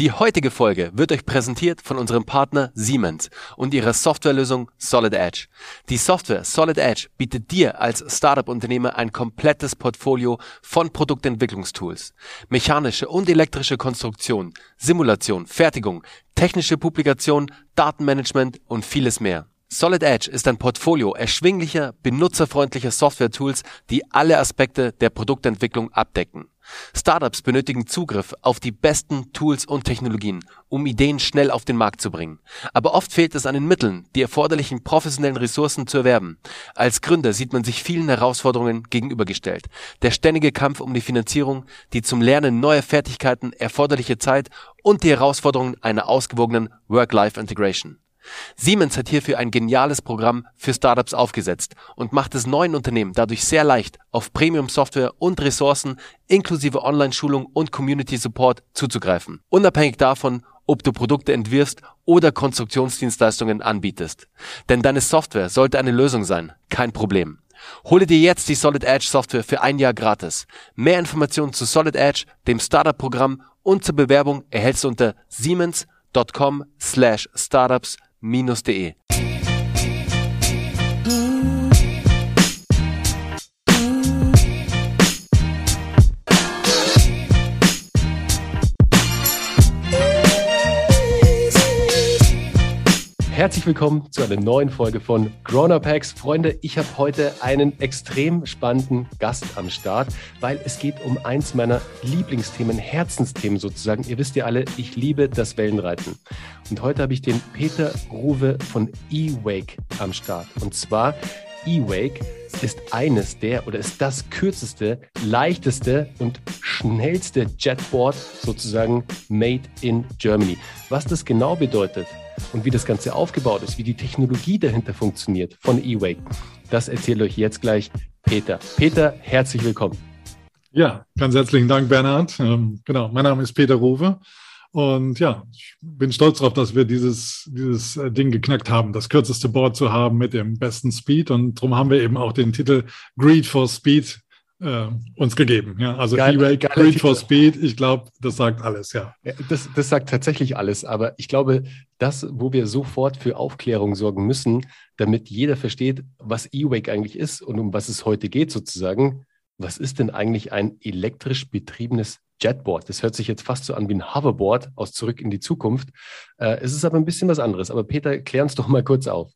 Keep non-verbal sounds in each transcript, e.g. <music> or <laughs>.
Die heutige Folge wird euch präsentiert von unserem Partner Siemens und ihrer Softwarelösung Solid Edge. Die Software Solid Edge bietet dir als Startup-Unternehmer ein komplettes Portfolio von Produktentwicklungstools. Mechanische und elektrische Konstruktion, Simulation, Fertigung, technische Publikation, Datenmanagement und vieles mehr. Solid Edge ist ein Portfolio erschwinglicher, benutzerfreundlicher Software-Tools, die alle Aspekte der Produktentwicklung abdecken. Startups benötigen Zugriff auf die besten Tools und Technologien, um Ideen schnell auf den Markt zu bringen. Aber oft fehlt es an den Mitteln, die erforderlichen professionellen Ressourcen zu erwerben. Als Gründer sieht man sich vielen Herausforderungen gegenübergestellt. Der ständige Kampf um die Finanzierung, die zum Lernen neuer Fertigkeiten erforderliche Zeit und die Herausforderungen einer ausgewogenen Work-Life-Integration. Siemens hat hierfür ein geniales Programm für Startups aufgesetzt und macht es neuen Unternehmen dadurch sehr leicht, auf Premium-Software und Ressourcen inklusive Online-Schulung und Community-Support zuzugreifen, unabhängig davon, ob du Produkte entwirfst oder Konstruktionsdienstleistungen anbietest. Denn deine Software sollte eine Lösung sein, kein Problem. Hole dir jetzt die Solid Edge Software für ein Jahr gratis. Mehr Informationen zu Solid Edge, dem Startup-Programm und zur Bewerbung erhältst du unter siemens.com slash startups minus.de. Herzlich willkommen zu einer neuen Folge von Grown Up Hacks. Freunde, ich habe heute einen extrem spannenden Gast am Start, weil es geht um eins meiner Lieblingsthemen, Herzensthemen sozusagen. Ihr wisst ja alle, ich liebe das Wellenreiten. Und heute habe ich den Peter Ruwe von eWake am Start. Und zwar eWake ist eines der oder ist das kürzeste, leichteste und schnellste Jetboard sozusagen made in Germany. Was das genau bedeutet, und wie das Ganze aufgebaut ist, wie die Technologie dahinter funktioniert von eWake, das erzähle euch jetzt gleich Peter. Peter, herzlich willkommen. Ja, ganz herzlichen Dank, Bernhard. Ähm, genau, mein Name ist Peter Rowe. Und ja, ich bin stolz darauf, dass wir dieses, dieses äh, Ding geknackt haben, das kürzeste Board zu haben mit dem besten Speed. Und darum haben wir eben auch den Titel Greed for Speed äh, uns gegeben. Ja, also Geil, E-Rate, Greed for Speed, ich glaube, das sagt alles, ja. ja. das, das sagt tatsächlich alles, aber ich glaube, das, wo wir sofort für Aufklärung sorgen müssen, damit jeder versteht, was E-Wake eigentlich ist und um was es heute geht sozusagen. Was ist denn eigentlich ein elektrisch betriebenes Jetboard? Das hört sich jetzt fast so an wie ein Hoverboard aus Zurück in die Zukunft. Äh, es ist aber ein bisschen was anderes. Aber Peter, klär uns doch mal kurz auf.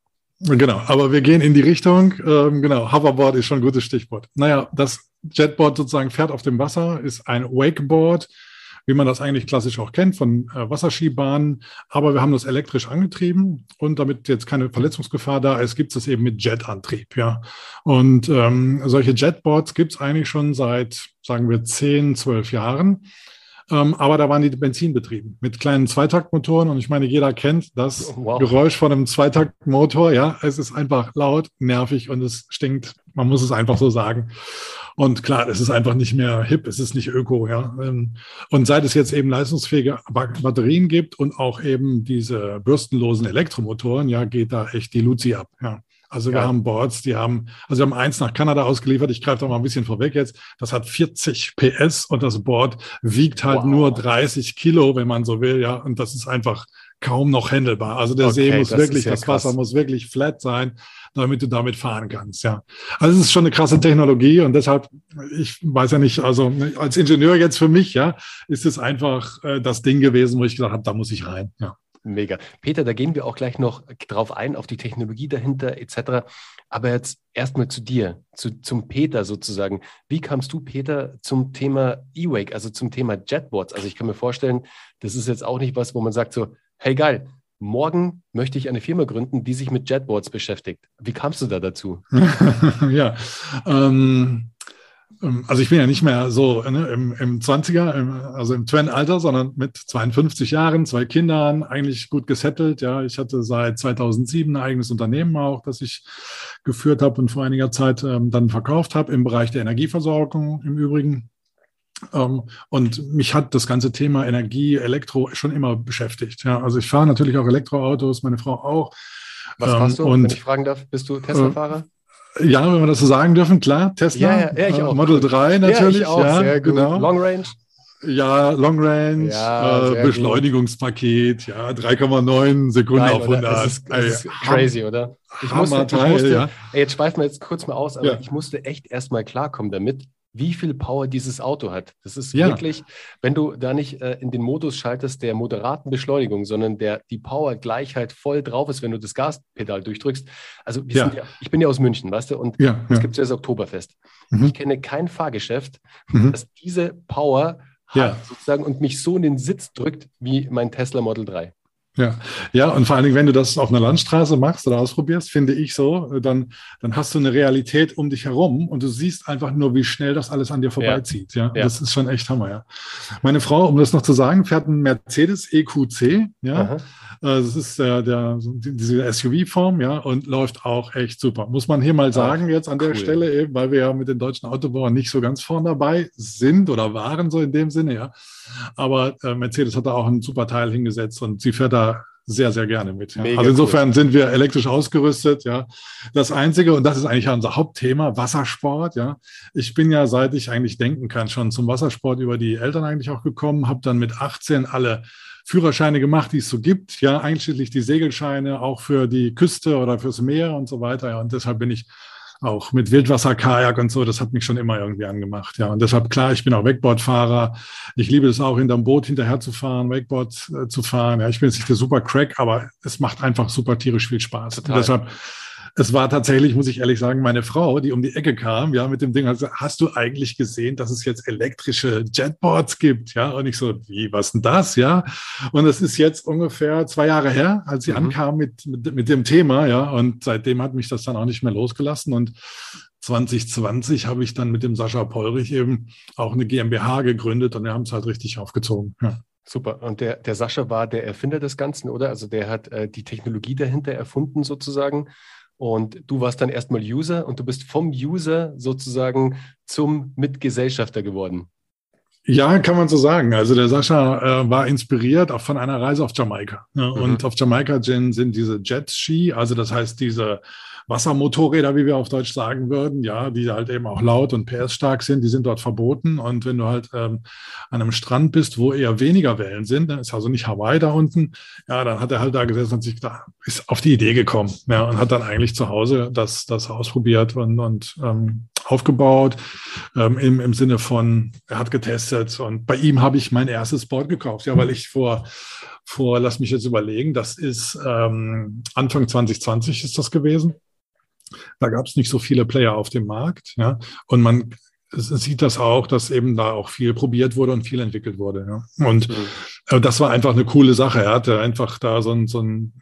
Genau, aber wir gehen in die Richtung. Ähm, genau, Hoverboard ist schon ein gutes Stichwort. Naja, das Jetboard sozusagen fährt auf dem Wasser, ist ein Wakeboard, wie man das eigentlich klassisch auch kennt von äh, Wasserskibahnen. Aber wir haben das elektrisch angetrieben und damit jetzt keine Verletzungsgefahr da ist, gibt es eben mit Jetantrieb. Ja. Und ähm, solche Jetboards gibt es eigentlich schon seit, sagen wir, 10, 12 Jahren. Ähm, aber da waren die benzinbetrieben mit kleinen Zweitaktmotoren. Und ich meine, jeder kennt das wow. Geräusch von einem Zweitaktmotor. Ja, es ist einfach laut, nervig und es stinkt. Man muss es einfach so sagen. Und klar, es ist einfach nicht mehr hip, es ist nicht öko, ja. Ähm, und seit es jetzt eben leistungsfähige Batterien gibt und auch eben diese bürstenlosen Elektromotoren, ja, geht da echt die Luzi ab, ja. Also wir ja. haben Boards, die haben, also wir haben eins nach Kanada ausgeliefert. Ich greife da mal ein bisschen vorweg jetzt. Das hat 40 PS und das Board wiegt halt wow. nur 30 Kilo, wenn man so will, ja. Und das ist einfach kaum noch handelbar. Also der okay, See muss wirklich, ja das krass. Wasser muss wirklich flat sein, damit du damit fahren kannst, ja. Also es ist schon eine krasse Technologie und deshalb, ich weiß ja nicht, also als Ingenieur jetzt für mich, ja, ist es einfach äh, das Ding gewesen, wo ich gesagt habe, da muss ich rein, ja. Mega. Peter, da gehen wir auch gleich noch drauf ein, auf die Technologie dahinter etc. Aber jetzt erstmal zu dir, zu, zum Peter sozusagen. Wie kamst du, Peter, zum Thema E-Wake, also zum Thema Jetboards? Also ich kann mir vorstellen, das ist jetzt auch nicht was, wo man sagt so, hey geil, morgen möchte ich eine Firma gründen, die sich mit Jetboards beschäftigt. Wie kamst du da dazu? <laughs> ja, ähm, also ich bin ja nicht mehr so ne, im, im 20er, im, also im Twin-Alter, sondern mit 52 Jahren, zwei Kindern, eigentlich gut gesettelt. Ja, ich hatte seit 2007 ein eigenes Unternehmen auch, das ich geführt habe und vor einiger Zeit ähm, dann verkauft habe im Bereich der Energieversorgung im Übrigen. Ähm, und mich hat das ganze Thema Energie, Elektro schon immer beschäftigt. Ja, also ich fahre natürlich auch Elektroautos, meine Frau auch. Was fährst du, und, wenn ich fragen darf? Bist du Tesla-Fahrer? Ja, wenn wir das so sagen dürfen, klar. Tesla, ja, ja, ich äh, auch. Model 3 natürlich. Ja, ich auch, ja, sehr gut. Genau. Long Range. Ja, Long Range, ja, äh, Beschleunigungspaket, ja, 3,9 Sekunden Nein, auf 100. Das ist, ist crazy, oder? Ich musste, ich musste ey, jetzt schweifen wir jetzt kurz mal aus, aber ja. ich musste echt erstmal klarkommen damit, wie viel Power dieses Auto hat. Das ist ja. wirklich, wenn du da nicht äh, in den Modus schaltest der moderaten Beschleunigung, sondern der die Powergleichheit voll drauf ist, wenn du das Gaspedal durchdrückst. Also ja. Ja, ich bin ja aus München, weißt du, und es gibt ja das Oktoberfest. Mhm. Ich kenne kein Fahrgeschäft, mhm. das diese Power hat sozusagen und mich so in den Sitz drückt wie mein Tesla Model 3. Ja, ja, und vor allen Dingen, wenn du das auf einer Landstraße machst oder ausprobierst, finde ich so, dann, dann hast du eine Realität um dich herum und du siehst einfach nur, wie schnell das alles an dir vorbeizieht. Ja, ja. das ist schon echt Hammer, ja. Meine Frau, um das noch zu sagen, fährt einen Mercedes EQC, ja. Aha. Äh, das ist der, der, diese SUV-Form, ja, und läuft auch echt super. Muss man hier mal sagen, Ach, jetzt an der cool. Stelle eben, weil wir ja mit den deutschen Autobauern nicht so ganz vorn dabei sind oder waren, so in dem Sinne, ja. Aber äh, Mercedes hat da auch ein super Teil hingesetzt und sie fährt da sehr, sehr gerne mit. Ja. Also insofern cool. sind wir elektrisch ausgerüstet, ja. Das Einzige, und das ist eigentlich unser Hauptthema, Wassersport, ja. Ich bin ja, seit ich eigentlich denken kann, schon zum Wassersport über die Eltern eigentlich auch gekommen, habe dann mit 18 alle Führerscheine gemacht, die es so gibt, ja, einschließlich die Segelscheine, auch für die Küste oder fürs Meer und so weiter. Ja. Und deshalb bin ich auch mit Wildwasserkajak und so, das hat mich schon immer irgendwie angemacht. Ja, und deshalb klar, ich bin auch Wakeboardfahrer. Ich liebe es auch, hinterm Boot hinterher zu fahren, Wakeboard äh, zu fahren. Ja, ich bin jetzt nicht der super Crack, aber es macht einfach super tierisch viel Spaß. Deshalb es war tatsächlich, muss ich ehrlich sagen, meine Frau, die um die Ecke kam, ja, mit dem Ding, also, hast du eigentlich gesehen, dass es jetzt elektrische Jetboards gibt? Ja, und ich so, wie, was denn das? Ja, und es ist jetzt ungefähr zwei Jahre her, als sie mhm. ankam mit, mit, mit dem Thema, ja, und seitdem hat mich das dann auch nicht mehr losgelassen und 2020 habe ich dann mit dem Sascha Polrich eben auch eine GmbH gegründet und wir haben es halt richtig aufgezogen. Ja. Super. Und der, der Sascha war der Erfinder des Ganzen, oder? Also der hat äh, die Technologie dahinter erfunden sozusagen. Und du warst dann erstmal User und du bist vom User sozusagen zum Mitgesellschafter geworden. Ja, kann man so sagen. Also der Sascha äh, war inspiriert auch von einer Reise auf Jamaika. Ne? Mhm. Und auf Jamaika sind diese Jet-Ski, also das heißt diese Wassermotorräder, wie wir auf Deutsch sagen würden, ja, die halt eben auch laut und PS-stark sind, die sind dort verboten. Und wenn du halt ähm, an einem Strand bist, wo eher weniger Wellen sind, dann ist also nicht Hawaii da unten, ja, dann hat er halt da gesessen und sich da ist auf die Idee gekommen, ja, und hat dann eigentlich zu Hause das, das ausprobiert und, und ähm, aufgebaut, ähm, im, im Sinne von, er hat getestet und bei ihm habe ich mein erstes Board gekauft, ja, weil ich vor vor, lass mich jetzt überlegen, das ist ähm, Anfang 2020 ist das gewesen. Da gab es nicht so viele Player auf dem Markt. Ja? Und man sieht das auch, dass eben da auch viel probiert wurde und viel entwickelt wurde. Ja? Und mhm. äh, das war einfach eine coole Sache. Er hatte einfach da so ein, so ein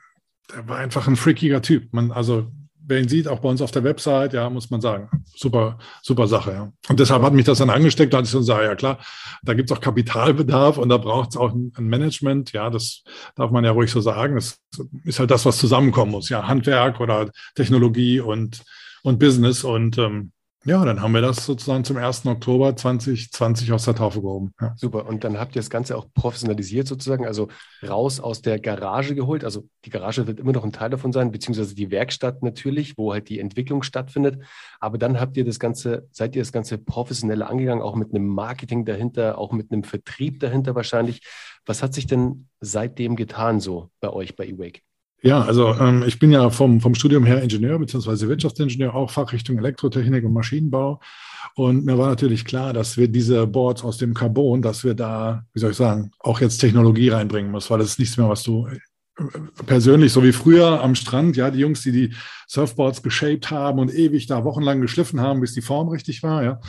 er war einfach ein freakiger Typ. Man, also wer ihn sieht, auch bei uns auf der Website, ja, muss man sagen, super, super Sache. Ja. Und deshalb hat mich das dann angesteckt, als ich so sage, ja klar, da gibt es auch Kapitalbedarf und da braucht es auch ein, Management, ja, das darf man ja ruhig so sagen. Das ist halt das, was zusammenkommen muss, ja, Handwerk oder Technologie und, und Business. Und ähm, ja, dann haben wir das sozusagen zum 1. Oktober 2020 aus der Taufe gehoben. Ja. Super. Und dann habt ihr das Ganze auch professionalisiert sozusagen, also raus aus der Garage geholt. Also die Garage wird immer noch ein Teil davon sein, beziehungsweise die Werkstatt natürlich, wo halt die Entwicklung stattfindet. Aber dann habt ihr das Ganze, seid ihr das Ganze professioneller angegangen, auch mit einem Marketing dahinter, auch mit einem Vertrieb dahinter wahrscheinlich. Was hat sich denn seitdem getan so bei euch bei eWake? Ja, also ähm, ich bin ja vom, vom Studium her Ingenieur bzw. Wirtschaftsingenieur, auch Fachrichtung Elektrotechnik und Maschinenbau. Und mir war natürlich klar, dass wir diese Boards aus dem Carbon, dass wir da, wie soll ich sagen, auch jetzt Technologie reinbringen muss, weil das ist nichts mehr, was du äh, persönlich, so wie früher am Strand, ja, die Jungs, die die Surfboards geshaped haben und ewig da wochenlang geschliffen haben, bis die Form richtig war, ja.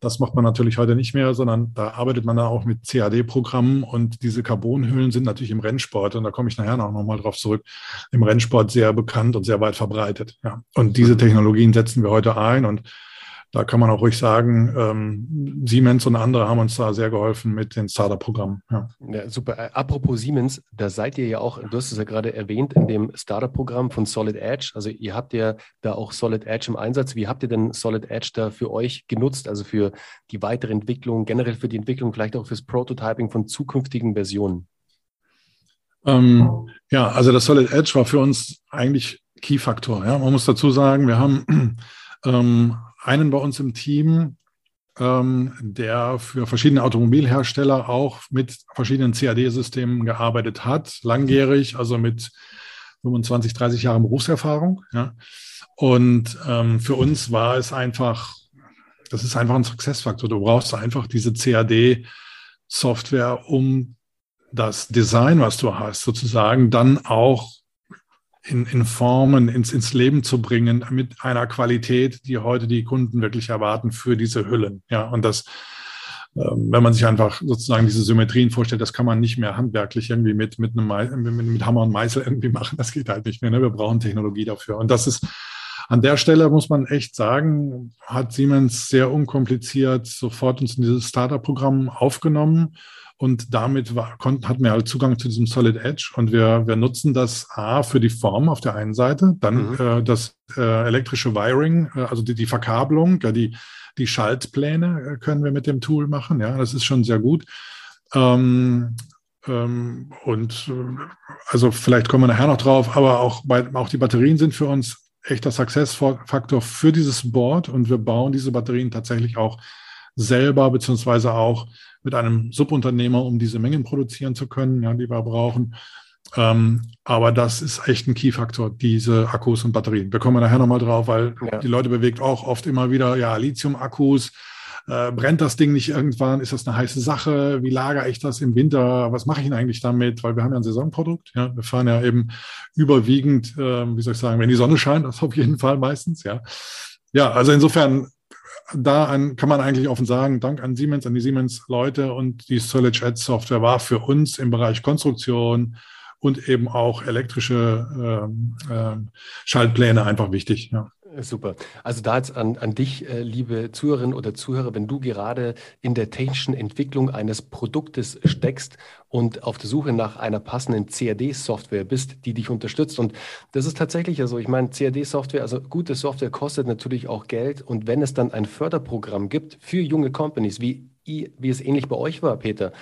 Das macht man natürlich heute nicht mehr, sondern da arbeitet man da auch mit CAD-Programmen und diese Carbonhüllen sind natürlich im Rennsport, und da komme ich nachher noch, noch mal drauf zurück, im Rennsport sehr bekannt und sehr weit verbreitet. Ja. Und diese Technologien setzen wir heute ein und da kann man auch ruhig sagen, ähm, Siemens und andere haben uns da sehr geholfen mit den Startup-Programmen. Ja. ja. super. Äh, apropos Siemens, da seid ihr ja auch, du hast es ja gerade erwähnt, in dem Startup-Programm von Solid Edge. Also ihr habt ja da auch Solid Edge im Einsatz. Wie habt ihr denn Solid Edge da für euch genutzt? Also für die weitere Entwicklung, generell für die Entwicklung, vielleicht auch fürs Prototyping von zukünftigen Versionen? Ähm, ja, also das Solid Edge war für uns eigentlich Key-Faktor. Ja. Man muss dazu sagen, wir haben <clears throat> ähm, einen bei uns im Team, ähm, der für verschiedene Automobilhersteller auch mit verschiedenen CAD-Systemen gearbeitet hat, langjährig, also mit 25, 30 Jahren Berufserfahrung. Ja. Und ähm, für uns war es einfach, das ist einfach ein Successfaktor. Du brauchst einfach diese CAD-Software, um das Design, was du hast, sozusagen dann auch in, in Formen ins, ins Leben zu bringen mit einer Qualität, die heute die Kunden wirklich erwarten für diese Hüllen. Ja, und das, ähm, wenn man sich einfach sozusagen diese Symmetrien vorstellt, das kann man nicht mehr handwerklich irgendwie mit, mit, einem, mit, Hammer und Meißel irgendwie machen. Das geht halt nicht mehr. Ne? Wir brauchen Technologie dafür. Und das ist an der Stelle muss man echt sagen, hat Siemens sehr unkompliziert sofort uns in dieses Startup-Programm aufgenommen und damit war, konnten, hatten wir halt Zugang zu diesem Solid Edge und wir, wir nutzen das A für die Form auf der einen Seite, dann mhm. äh, das äh, elektrische Wiring, äh, also die, die Verkabelung, ja, die, die Schaltpläne äh, können wir mit dem Tool machen. Ja, das ist schon sehr gut. Ähm, ähm, und äh, also vielleicht kommen wir nachher noch drauf, aber auch, bei, auch die Batterien sind für uns echter Success-Faktor für dieses Board und wir bauen diese Batterien tatsächlich auch selber, beziehungsweise auch mit einem Subunternehmer, um diese Mengen produzieren zu können, ja, die wir brauchen. Ähm, aber das ist echt ein Key-Faktor, diese Akkus und Batterien. Wir kommen nachher nochmal drauf, weil ja. die Leute bewegt auch oft immer wieder, ja, Lithium-Akkus, äh, brennt das Ding nicht irgendwann? Ist das eine heiße Sache? Wie lagere ich das im Winter? Was mache ich denn eigentlich damit? Weil wir haben ja ein Saisonprodukt. Ja? Wir fahren ja eben überwiegend, äh, wie soll ich sagen, wenn die Sonne scheint, das auf jeden Fall meistens. Ja, ja also insofern da an, kann man eigentlich offen sagen, Dank an Siemens, an die Siemens-Leute und die Solid Edge Software war für uns im Bereich Konstruktion und eben auch elektrische äh, äh, Schaltpläne einfach wichtig. Ja. Super. Also da jetzt an, an dich, äh, liebe Zuhörerinnen oder Zuhörer, wenn du gerade in der technischen Entwicklung eines Produktes steckst und auf der Suche nach einer passenden CAD-Software bist, die dich unterstützt. Und das ist tatsächlich also, ich meine, CAD-Software, also gute Software kostet natürlich auch Geld. Und wenn es dann ein Förderprogramm gibt für junge Companies, wie, wie es ähnlich bei euch war, Peter,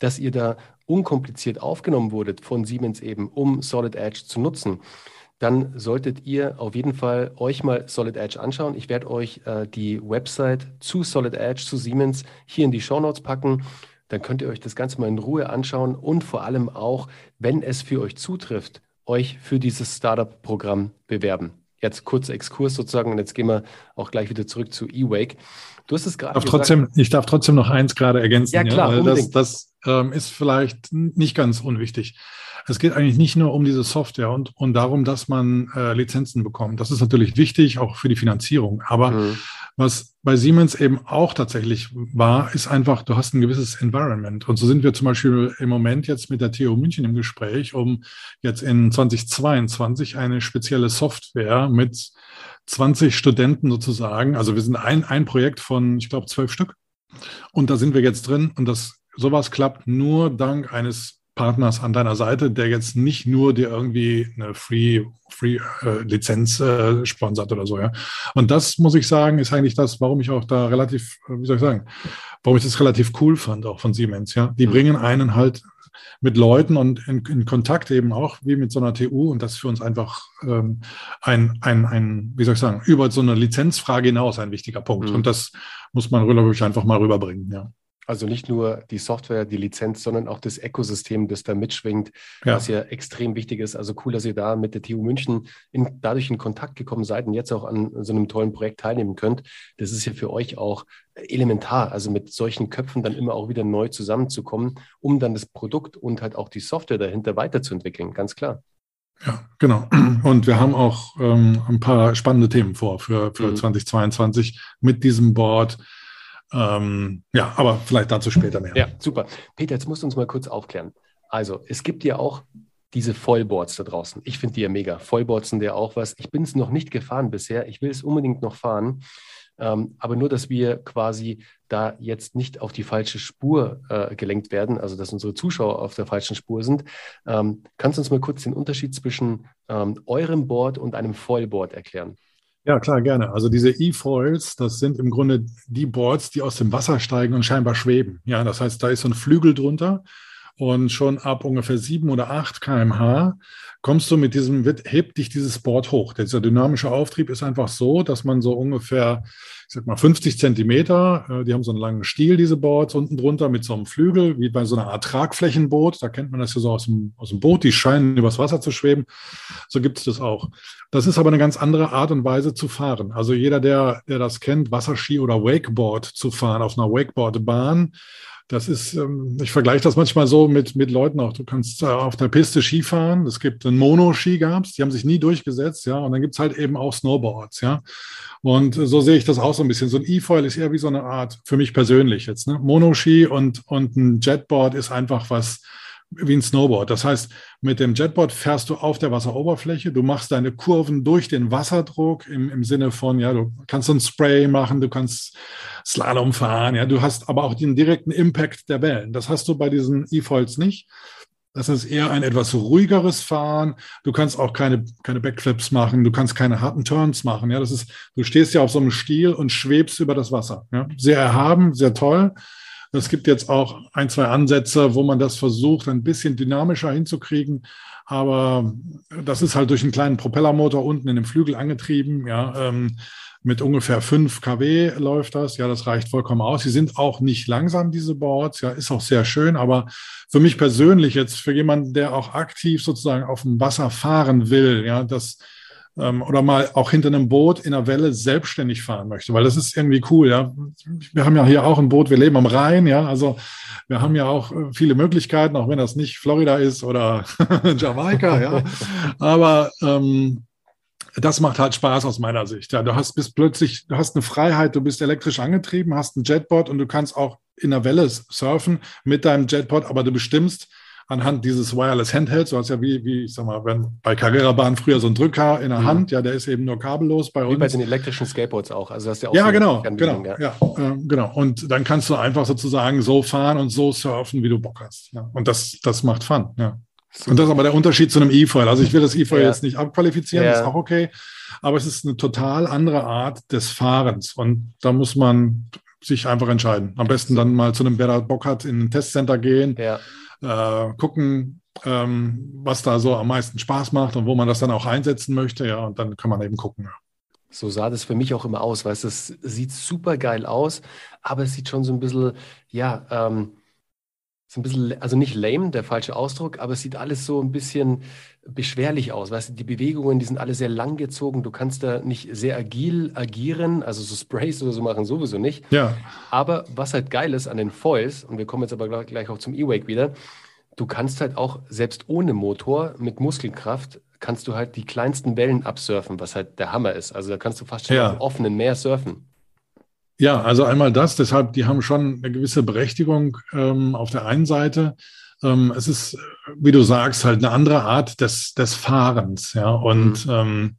dass ihr da unkompliziert aufgenommen wurdet von Siemens eben, um Solid Edge zu nutzen, dann solltet ihr auf jeden Fall euch mal Solid Edge anschauen. Ich werde euch äh, die Website zu Solid Edge, zu Siemens hier in die Show Notes packen. Dann könnt ihr euch das Ganze mal in Ruhe anschauen und vor allem auch, wenn es für euch zutrifft, euch für dieses Startup-Programm bewerben. Jetzt kurzer Exkurs sozusagen und jetzt gehen wir auch gleich wieder zurück zu eWake. Du hast es gerade gesagt. ich darf trotzdem noch eins gerade ergänzen. Ja, klar. Ja, das, das ähm, ist vielleicht nicht ganz unwichtig. Es geht eigentlich nicht nur um diese Software und, und darum, dass man äh, Lizenzen bekommt. Das ist natürlich wichtig, auch für die Finanzierung. Aber mhm. was bei Siemens eben auch tatsächlich war, ist einfach, du hast ein gewisses Environment. Und so sind wir zum Beispiel im Moment jetzt mit der TU München im Gespräch, um jetzt in 2022 eine spezielle Software mit 20 Studenten sozusagen. Also wir sind ein, ein Projekt von, ich glaube, zwölf Stück. Und da sind wir jetzt drin. Und das sowas klappt nur dank eines Partners an deiner Seite, der jetzt nicht nur dir irgendwie eine Free, Free äh, Lizenz äh, sponsert oder so, ja. Und das muss ich sagen, ist eigentlich das, warum ich auch da relativ, äh, wie soll ich sagen, warum ich das relativ cool fand, auch von Siemens, ja. Die mhm. bringen einen halt mit Leuten und in, in, Kontakt eben auch wie mit so einer TU und das ist für uns einfach ähm, ein, ein, ein, wie soll ich sagen, über so eine Lizenzfrage hinaus ein wichtiger Punkt. Mhm. Und das muss man wirklich einfach mal rüberbringen, ja. Also nicht nur die Software, die Lizenz, sondern auch das Ökosystem, das da mitschwingt, ja. was ja extrem wichtig ist. Also cool, dass ihr da mit der TU München in, dadurch in Kontakt gekommen seid und jetzt auch an so einem tollen Projekt teilnehmen könnt. Das ist ja für euch auch elementar, also mit solchen Köpfen dann immer auch wieder neu zusammenzukommen, um dann das Produkt und halt auch die Software dahinter weiterzuentwickeln, ganz klar. Ja, genau. Und wir haben auch ähm, ein paar spannende Themen vor für, für mhm. 2022 mit diesem Board ähm, ja, aber vielleicht dazu später mehr. Ja, super. Peter, jetzt musst du uns mal kurz aufklären. Also, es gibt ja auch diese Vollboards da draußen. Ich finde die ja mega. Vollboards sind ja auch was. Ich bin es noch nicht gefahren bisher. Ich will es unbedingt noch fahren. Ähm, aber nur, dass wir quasi da jetzt nicht auf die falsche Spur äh, gelenkt werden, also dass unsere Zuschauer auf der falschen Spur sind. Ähm, kannst du uns mal kurz den Unterschied zwischen ähm, eurem Board und einem Vollboard erklären? Ja, klar, gerne. Also diese E-Foils, das sind im Grunde die Boards, die aus dem Wasser steigen und scheinbar schweben. Ja, das heißt, da ist so ein Flügel drunter Und schon ab ungefähr sieben oder acht kmh kommst du mit diesem, hebt dich dieses Board hoch. Dieser dynamische Auftrieb ist einfach so, dass man so ungefähr, ich sag mal 50 Zentimeter, äh, die haben so einen langen Stiel, diese Boards, unten drunter mit so einem Flügel, wie bei so einer Art Tragflächenboot. Da kennt man das ja so aus dem, aus dem Boot, die scheinen übers Wasser zu schweben. So gibt es das auch. Das ist aber eine ganz andere Art und Weise zu fahren. Also jeder, der, der das kennt, Wasserski oder Wakeboard zu fahren auf einer Wakeboardbahn, das ist, ähm, ich vergleiche das manchmal so mit, mit Leuten auch. Du kannst äh, auf der Piste Skifahren. Es gibt einen Mono-Ski gab's, die haben sich nie durchgesetzt, ja. Und dann gibt's halt eben auch Snowboards, ja. Und so sehe ich das auch so ein bisschen. So ein E-Foil ist eher wie so eine Art, für mich persönlich jetzt, ne? Mono-Ski und, und ein Jetboard ist einfach was, wie ein Snowboard. Das heißt, mit dem Jetboard fährst du auf der Wasseroberfläche, du machst deine Kurven durch den Wasserdruck im, im Sinne von, ja, du kannst so ein Spray machen, du kannst Slalom fahren, ja, du hast aber auch den direkten Impact der Wellen. Das hast du bei diesen E-Foils nicht. Das ist eher ein etwas ruhigeres Fahren. Du kannst auch keine, keine Backflips machen. Du kannst keine harten Turns machen. Ja, das ist, du stehst ja auf so einem Stiel und schwebst über das Wasser. Ja, sehr erhaben, sehr toll. Es gibt jetzt auch ein, zwei Ansätze, wo man das versucht, ein bisschen dynamischer hinzukriegen. Aber das ist halt durch einen kleinen Propellermotor unten in dem Flügel angetrieben. Ja, ähm, mit ungefähr 5 kW läuft das. Ja, das reicht vollkommen aus. Sie sind auch nicht langsam, diese Boards. Ja, ist auch sehr schön. Aber für mich persönlich jetzt, für jemanden, der auch aktiv sozusagen auf dem Wasser fahren will, ja, das, ähm, oder mal auch hinter einem Boot in der Welle selbstständig fahren möchte, weil das ist irgendwie cool, ja. Wir haben ja hier auch ein Boot, wir leben am Rhein, ja, also wir haben ja auch äh, viele Möglichkeiten, auch wenn das nicht Florida ist oder <laughs> Jamaika, ja. Aber ähm, das macht halt Spaß aus meiner Sicht. Ja, du hast bis plötzlich, du hast eine Freiheit, du bist elektrisch angetrieben, hast ein Jetboard und du kannst auch in der Welle surfen mit deinem Jetboard, aber du bestimmst, anhand dieses Wireless Handhelds, du hast ja wie, wie ich sag mal, wenn bei Carrera-Bahn früher so ein Drücker in der mhm. Hand, ja, der ist eben nur kabellos bei uns. Wie bei den elektrischen Skateboards auch. Also das ist ja auch ja, so genau, genau, ja, ja äh, genau. Und dann kannst du einfach sozusagen so fahren und so surfen, wie du Bock hast. Ja. Und das, das macht Fun, ja. Und das ist aber der Unterschied zu einem E-Foil. Also ich will das E-Foil ja. jetzt nicht abqualifizieren, ja. ist auch okay. Aber es ist eine total andere Art des Fahrens. Und da muss man sich einfach entscheiden. Am besten dann mal zu einem, wer da Bock hat, in ein Testcenter gehen. Ja äh, gucken, ähm, was da so am meisten Spaß macht und wo man das dann auch einsetzen möchte. Ja, und dann kann man eben gucken. Ja. So sah das für mich auch immer aus, weil es sieht super geil aus, aber es sieht schon so ein bisschen, ja, ähm, ein bisschen, also nicht lame, der falsche Ausdruck, aber es sieht alles so ein bisschen beschwerlich aus. Weißt du, die Bewegungen, die sind alle sehr lang gezogen. Du kannst da nicht sehr agil agieren, also so Sprays oder so machen sowieso nicht. Ja. Aber was halt geil ist an den Foils, und wir kommen jetzt aber gleich auch zum E-Wake wieder, du kannst halt auch selbst ohne Motor mit Muskelkraft kannst du halt die kleinsten Wellen absurfen, was halt der Hammer ist. Also da kannst du fast schon ja. auf offenen Meer surfen. Ja, also einmal das, deshalb, die haben schon eine gewisse Berechtigung ähm, auf der einen Seite. Ähm, es ist, wie du sagst, halt eine andere Art des, des Fahrens, ja. Und mhm. ähm,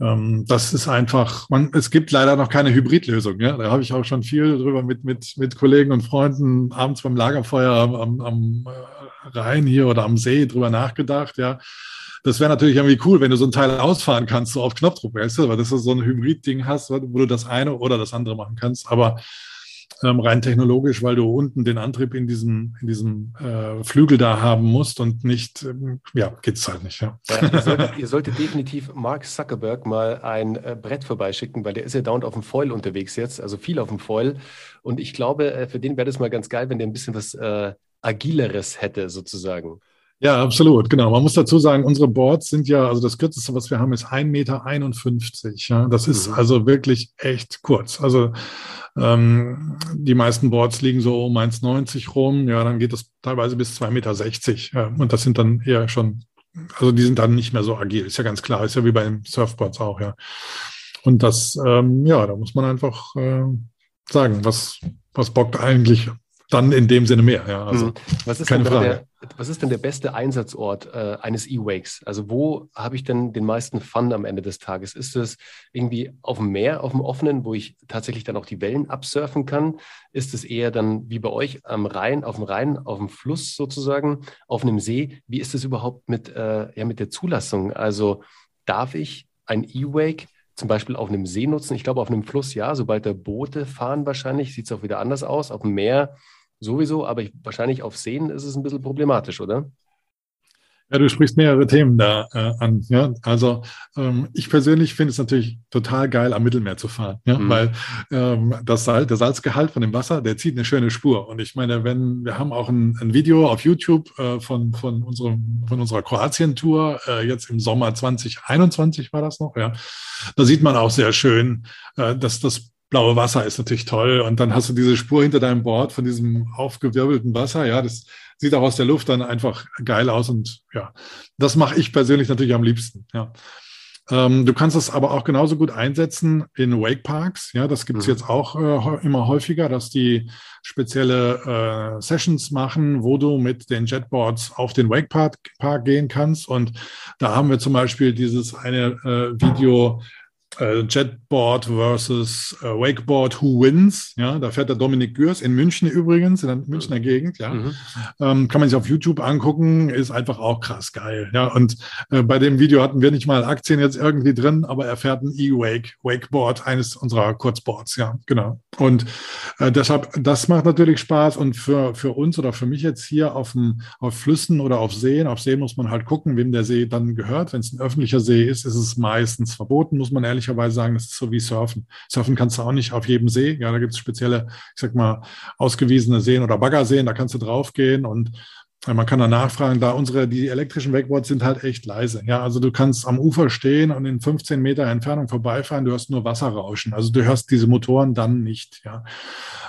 ähm, das ist einfach, man, es gibt leider noch keine Hybridlösung, ja. Da habe ich auch schon viel drüber mit, mit, mit Kollegen und Freunden abends beim Lagerfeuer am, am, am Rhein hier oder am See drüber nachgedacht, ja das wäre natürlich irgendwie cool, wenn du so ein Teil ausfahren kannst, so auf Knopfdruck, weißt du, weil das so ein Hybrid-Ding hast, wo du das eine oder das andere machen kannst. Aber ähm, rein technologisch, weil du unten den Antrieb in diesem, in diesem äh, Flügel da haben musst und nicht, ähm, ja, geht's halt nicht. Ja. ja ihr, solltet, ihr, solltet, definitiv Mark Zuckerberg mal ein äh, Brett vorbeischicken, weil der ist ja dauernd auf dem Foil unterwegs jetzt, also viel auf dem Foil. Und ich glaube, äh, für den wäre das mal ganz geil, wenn der ein bisschen was äh, Agileres hätte, sozusagen. Ja, absolut, genau. Man muss dazu sagen, unsere Boards sind ja, also das kürzeste, was wir haben, ist 1,51 Meter. Ja? Das ist mhm. also wirklich echt kurz. Also ähm, die meisten Boards liegen so um 1,90 rum. Ja, dann geht das teilweise bis 2,60 Meter. Ja? Und das sind dann eher schon, also die sind dann nicht mehr so agil. Ist ja ganz klar. Ist ja wie bei den Surfboards auch, ja. Und das, ähm, ja, da muss man einfach äh, sagen, was, was bockt eigentlich dann in dem Sinne mehr. Ja, also, mhm. was, ist keine Frage. Der, was ist denn der beste Einsatzort äh, eines E-Wakes? Also wo habe ich denn den meisten Fun am Ende des Tages? Ist es irgendwie auf dem Meer, auf dem offenen, wo ich tatsächlich dann auch die Wellen absurfen kann? Ist es eher dann wie bei euch am Rhein, auf dem Rhein, auf dem Fluss sozusagen, auf einem See? Wie ist es überhaupt mit, äh, ja, mit der Zulassung? Also darf ich ein E-Wake zum Beispiel auf einem See nutzen? Ich glaube, auf einem Fluss ja, sobald da Boote fahren wahrscheinlich, sieht es auch wieder anders aus. Auf dem Meer sowieso, aber ich, wahrscheinlich auf Seen ist es ein bisschen problematisch, oder? Ja, du sprichst mehrere Themen da äh, an. Ja? Also ähm, ich persönlich finde es natürlich total geil, am Mittelmeer zu fahren, ja? Mhm. weil ähm, das Salz, der Salzgehalt von dem Wasser, der zieht eine schöne Spur. Und ich meine, wenn wir haben auch ein, ein Video auf YouTube äh, von, von, unserem, von unserer Kroatien-Tour, äh, jetzt im Sommer 2021 war das noch, ja. Da sieht man auch sehr schön, äh, dass das blaue Wasser ist natürlich toll. Und dann hast du diese Spur hinter deinem Board von diesem aufgewirbelten Wasser. Ja, das sieht auch aus der Luft dann einfach geil aus. Und ja, das mache ich persönlich natürlich am liebsten. Ja. Ähm, du kannst es aber auch genauso gut einsetzen in Wake Parks. Ja, das gibt es mhm. jetzt auch äh, immer häufiger, dass die spezielle äh, Sessions machen, wo du mit den Jetboards auf den Wake Park, Park gehen kannst. Und da haben wir zum Beispiel dieses eine äh, Video, äh, Jetboard versus äh, Wakeboard, who wins? Ja, da fährt der Dominik Gürs in München übrigens, in der Münchner Gegend. Ja, mhm. ähm, kann man sich auf YouTube angucken, ist einfach auch krass geil. Ja, und äh, bei dem Video hatten wir nicht mal Aktien jetzt irgendwie drin, aber er fährt ein E-Wake, Wakeboard, eines unserer Kurzboards. Ja, genau. Und äh, deshalb, das macht natürlich Spaß und für, für uns oder für mich jetzt hier auf, dem, auf Flüssen oder auf Seen, auf Seen muss man halt gucken, wem der See dann gehört. Wenn es ein öffentlicher See ist, ist es meistens verboten, muss man ehrlich ehrlicherweise sagen, das ist so wie Surfen. Surfen kannst du auch nicht auf jedem See. Ja, da gibt es spezielle, ich sag mal, ausgewiesene Seen oder Baggerseen, da kannst du draufgehen und äh, man kann da nachfragen, da unsere, die elektrischen Wakeboards sind halt echt leise. Ja, also du kannst am Ufer stehen und in 15 Meter Entfernung vorbeifahren, du hörst nur Wasser rauschen. Also du hörst diese Motoren dann nicht. Ja,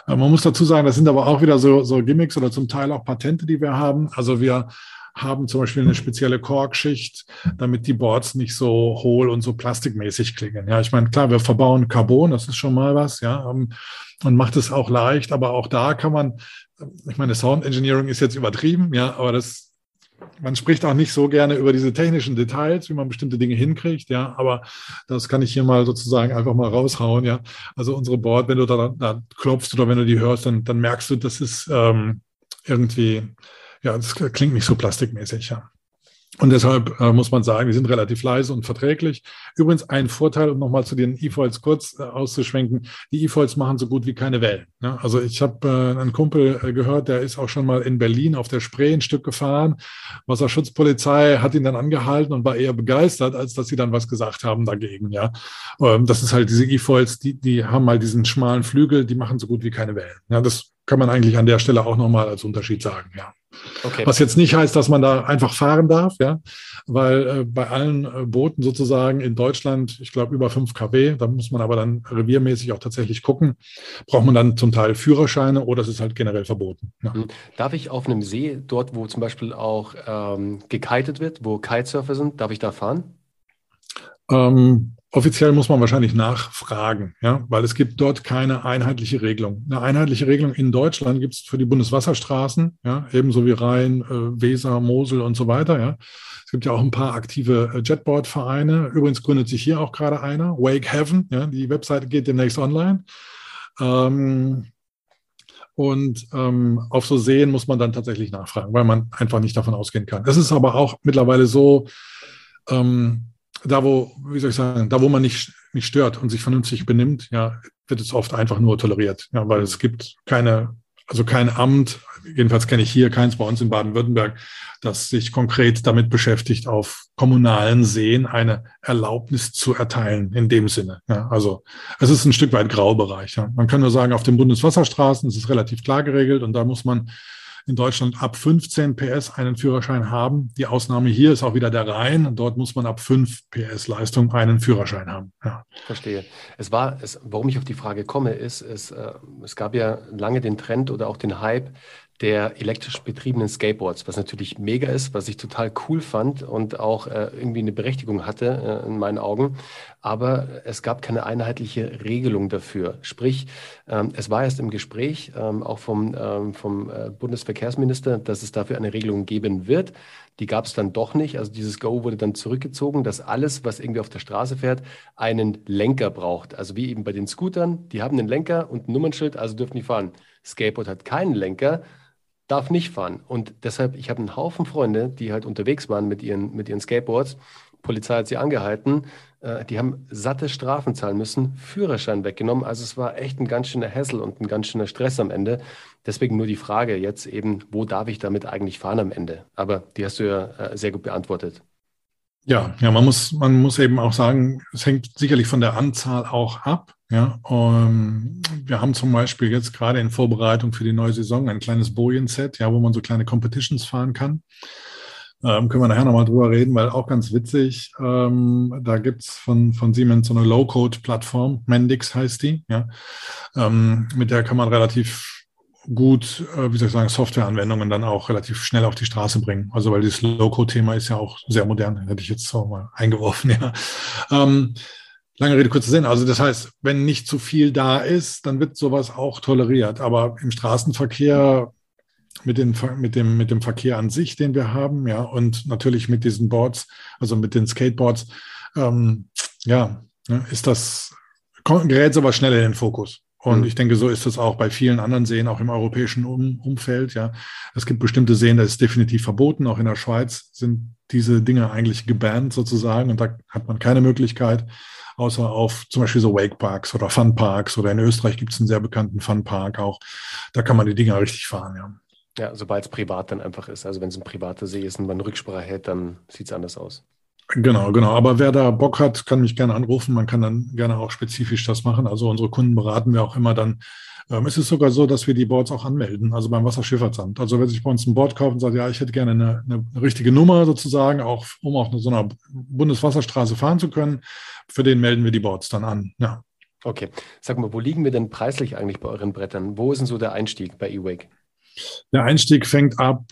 äh, man muss dazu sagen, das sind aber auch wieder so, so Gimmicks oder zum Teil auch Patente, die wir haben. Also wir haben zum Beispiel eine spezielle Korkschicht, damit die Boards nicht so hohl und so plastikmäßig klingen. Ja, ich meine, klar, wir verbauen Carbon, das ist schon mal was, ja, ähm, und macht es auch leicht, aber auch da kann man, ich meine, Sound Engineering ist jetzt übertrieben, ja, aber das, man spricht auch nicht so gerne über diese technischen Details, wie man bestimmte Dinge hinkriegt, ja, aber das kann ich hier mal sozusagen einfach mal raushauen, ja. Also unsere Board, wenn du da, da klopfst oder wenn du die hörst, dann, dann merkst du, das ist ähm, irgendwie ja, das klingt nicht so plastikmäßig, ja. Und deshalb äh, muss man sagen, die sind relativ leise und verträglich. Übrigens ein Vorteil, um nochmal zu den E-Foils kurz äh, auszuschwenken, die E-Foils machen so gut wie keine Wellen. Ja, also ich habe äh, einen Kumpel äh, gehört, der ist auch schon mal in Berlin auf der Spree ein Stück gefahren. Wasserschutzpolizei hat ihn dann angehalten und war eher begeistert, als dass sie dann was gesagt haben dagegen. Ja, ähm, Das ist halt diese E-Foils, die, die haben mal diesen schmalen Flügel, die machen so gut wie keine Wellen. Ja, das kann man eigentlich an der Stelle auch nochmal als Unterschied sagen. Ja. Okay. Was jetzt nicht heißt, dass man da einfach fahren darf, ja, weil äh, bei allen äh, Booten sozusagen in Deutschland, ich glaube über 5 kW, da muss man aber dann reviermäßig auch tatsächlich gucken, braucht man dann zum Teil Führerscheine oder es ist halt generell verboten. Ja. Hm. Darf ich auf einem See, dort wo zum Beispiel auch ähm, gekitet wird, wo Kitesurfer sind, darf ich da fahren? Ähm, Offiziell muss man wahrscheinlich nachfragen, ja, weil es gibt dort keine einheitliche Regelung. Eine einheitliche Regelung in Deutschland gibt es für die Bundeswasserstraßen, ja, ebenso wie Rhein, äh, Weser, Mosel und so weiter, ja. Es gibt ja auch ein paar aktive äh, Jetboard-Vereine. Übrigens gründet sich hier auch gerade einer, Wake Heaven, ja, die Webseite geht demnächst online. Ähm, und ähm, auf so Seen muss man dann tatsächlich nachfragen, weil man einfach nicht davon ausgehen kann. Es ist aber auch mittlerweile so, ähm, da wo, wie soll ich sagen, da wo man nicht, nicht stört und sich vernünftig benimmt, ja, wird es oft einfach nur toleriert. Ja, weil es gibt keine, also kein Amt, jedenfalls kenne ich hier keins bei uns in Baden-Württemberg, das sich konkret damit beschäftigt, auf kommunalen Seen eine Erlaubnis zu erteilen in dem Sinne. Ja, also es ist ein Stück weit Graubereich. Ja. Man kann nur sagen, auf den Bundeswasserstraßen ist es relativ klar geregelt und da muss man in Deutschland ab 15 PS einen Führerschein haben. Die Ausnahme hier ist auch wieder der Rhein. Dort muss man ab 5 PS Leistung einen Führerschein haben. Ja. Verstehe. Es war, es, warum ich auf die Frage komme, ist, es, äh, es gab ja lange den Trend oder auch den Hype, der elektrisch betriebenen Skateboards, was natürlich mega ist, was ich total cool fand und auch äh, irgendwie eine Berechtigung hatte äh, in meinen Augen. Aber es gab keine einheitliche Regelung dafür. Sprich, ähm, es war erst im Gespräch, ähm, auch vom, ähm, vom äh, Bundesverkehrsminister, dass es dafür eine Regelung geben wird. Die gab es dann doch nicht. Also dieses Go wurde dann zurückgezogen, dass alles, was irgendwie auf der Straße fährt, einen Lenker braucht. Also wie eben bei den Scootern, die haben einen Lenker und ein Nummernschild, also dürfen die fahren. Skateboard hat keinen Lenker darf nicht fahren. Und deshalb, ich habe einen Haufen Freunde, die halt unterwegs waren mit ihren, mit ihren Skateboards, Polizei hat sie angehalten. Äh, die haben satte Strafen zahlen müssen, Führerschein weggenommen. Also es war echt ein ganz schöner Hassel und ein ganz schöner Stress am Ende. Deswegen nur die Frage jetzt eben, wo darf ich damit eigentlich fahren am Ende? Aber die hast du ja äh, sehr gut beantwortet. Ja, ja, man muss, man muss eben auch sagen, es hängt sicherlich von der Anzahl auch ab. Ja, um, wir haben zum Beispiel jetzt gerade in Vorbereitung für die neue Saison ein kleines Bojen-Set, ja, wo man so kleine Competitions fahren kann. Ähm, können wir nachher nochmal drüber reden, weil auch ganz witzig, ähm, da gibt's von, von Siemens so eine Low-Code-Plattform, Mendix heißt die, ja, ähm, mit der kann man relativ gut, äh, wie soll ich sagen, Softwareanwendungen dann auch relativ schnell auf die Straße bringen. Also weil dieses Low-Code-Thema ist ja auch sehr modern, hätte ich jetzt so mal eingeworfen, <laughs> ja. Lange Rede, kurzer Sinn. Also das heißt, wenn nicht zu viel da ist, dann wird sowas auch toleriert. Aber im Straßenverkehr mit, den, mit, dem, mit dem Verkehr an sich, den wir haben, ja, und natürlich mit diesen Boards, also mit den Skateboards, ähm, ja, ne, ist das, gerät aber schnell in den Fokus. Und mhm. ich denke, so ist es auch bei vielen anderen Seen, auch im europäischen um Umfeld. Ja, es gibt bestimmte Seen, das ist definitiv verboten. Auch in der Schweiz sind diese Dinge eigentlich gebannt sozusagen, und da hat man keine Möglichkeit, außer auf zum Beispiel so Wakeparks oder Funparks. Oder in Österreich gibt es einen sehr bekannten Funpark auch. Da kann man die Dinger richtig fahren. Ja. Ja, sobald es privat dann einfach ist. Also wenn es ein privater See ist und man Rücksprache hält, dann sieht es anders aus. Genau, genau. Aber wer da Bock hat, kann mich gerne anrufen. Man kann dann gerne auch spezifisch das machen. Also unsere Kunden beraten wir auch immer dann. Ähm, es ist sogar so, dass wir die Boards auch anmelden, also beim Wasserschifffahrtsamt. Also wer sich bei uns ein Board kauft und sagt, ja, ich hätte gerne eine, eine richtige Nummer sozusagen, auch um auf so einer Bundeswasserstraße fahren zu können, für den melden wir die Boards dann an. Ja. Okay. Sag mal, wo liegen wir denn preislich eigentlich bei euren Brettern? Wo ist denn so der Einstieg bei eWake? Der Einstieg fängt ab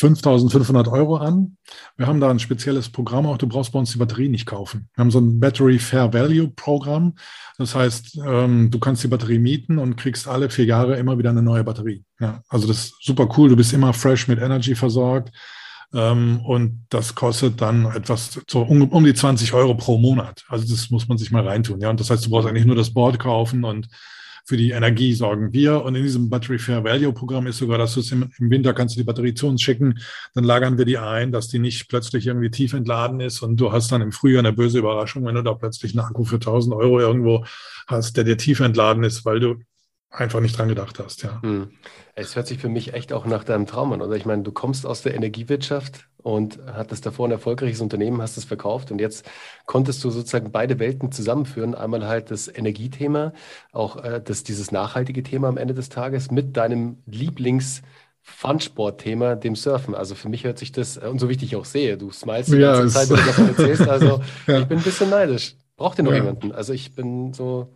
5.500 Euro an. Wir haben da ein spezielles Programm auch. Du brauchst bei uns die Batterie nicht kaufen. Wir haben so ein Battery Fair Value Programm. Das heißt, ähm, du kannst die Batterie mieten und kriegst alle vier Jahre immer wieder eine neue Batterie. Ja, also das ist super cool. Du bist immer fresh mit Energy versorgt. Ähm, und das kostet dann etwas so um, um die 20 Euro pro Monat. Also das muss man sich mal reintun. Ja, und das heißt, du brauchst eigentlich nur das Board kaufen und für die Energie sorgen wir. Und in diesem Battery Fair Value Programm ist sogar, dass du es im, im, Winter kannst du die Batterie zu uns schicken, dann lagern wir die ein, dass die nicht plötzlich irgendwie tief entladen ist und du hast dann im Frühjahr eine böse Überraschung, wenn du da plötzlich einen Akku für 1000 Euro irgendwo hast, der dir tief entladen ist, weil du einfach nicht dran gedacht hast, ja. Hm. Es hört sich für mich echt auch nach deinem Traum an, oder? Ich meine, du kommst aus der Energiewirtschaft und hattest davor ein erfolgreiches Unternehmen, hast es verkauft und jetzt konntest du sozusagen beide Welten zusammenführen. Einmal halt das Energiethema, auch äh, das, dieses nachhaltige Thema am Ende des Tages mit deinem Lieblings- Fun-Sport-Thema, dem Surfen. Also für mich hört sich das, äh, und so wichtig ich auch sehe, du smilest die ja, ganze Zeit, wenn du davon erzählst. <laughs> Also ja. ich bin ein bisschen neidisch. Braucht ihr noch ja. jemanden? Also ich bin so,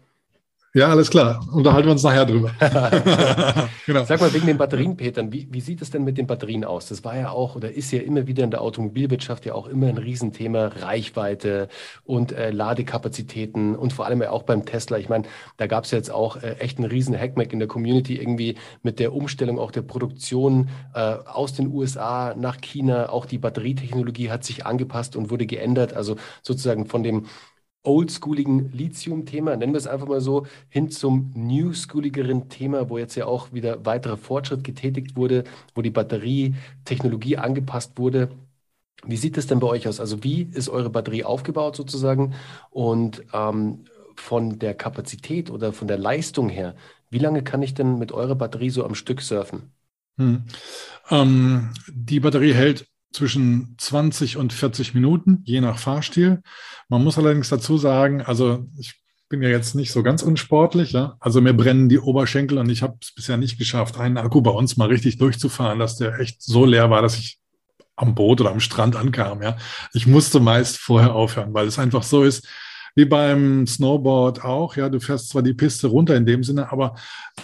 ja, alles klar. Unterhalten wir uns nachher drüber. <laughs> <laughs> genau. Sag mal, wegen den Batterien, Peter, wie, wie, sieht es denn mit den Batterien aus? Das war ja auch oder ist ja immer wieder in der Automobilwirtschaft ja auch immer ein Riesenthema. Reichweite und äh, Ladekapazitäten und vor allem ja auch beim Tesla. Ich meine, da gab es jetzt auch äh, echt einen riesen Hackmack in der Community irgendwie mit der Umstellung auch der Produktion äh, aus den USA nach China. Auch die Batterietechnologie hat sich angepasst und wurde geändert. Also sozusagen von dem oldschooligen Lithium-Thema, nennen wir es einfach mal so, hin zum newschooligeren Thema, wo jetzt ja auch wieder weiterer Fortschritt getätigt wurde, wo die Batterietechnologie angepasst wurde. Wie sieht es denn bei euch aus? Also wie ist eure Batterie aufgebaut sozusagen? Und ähm, von der Kapazität oder von der Leistung her, wie lange kann ich denn mit eurer Batterie so am Stück surfen? Hm. Ähm, die Batterie hält zwischen 20 und 40 Minuten, je nach Fahrstil. Man muss allerdings dazu sagen, also ich bin ja jetzt nicht so ganz unsportlich, ja. Also mir brennen die Oberschenkel und ich habe es bisher nicht geschafft, einen Akku bei uns mal richtig durchzufahren, dass der echt so leer war, dass ich am Boot oder am Strand ankam, ja. Ich musste meist vorher aufhören, weil es einfach so ist, wie beim Snowboard auch. Ja, du fährst zwar die Piste runter in dem Sinne, aber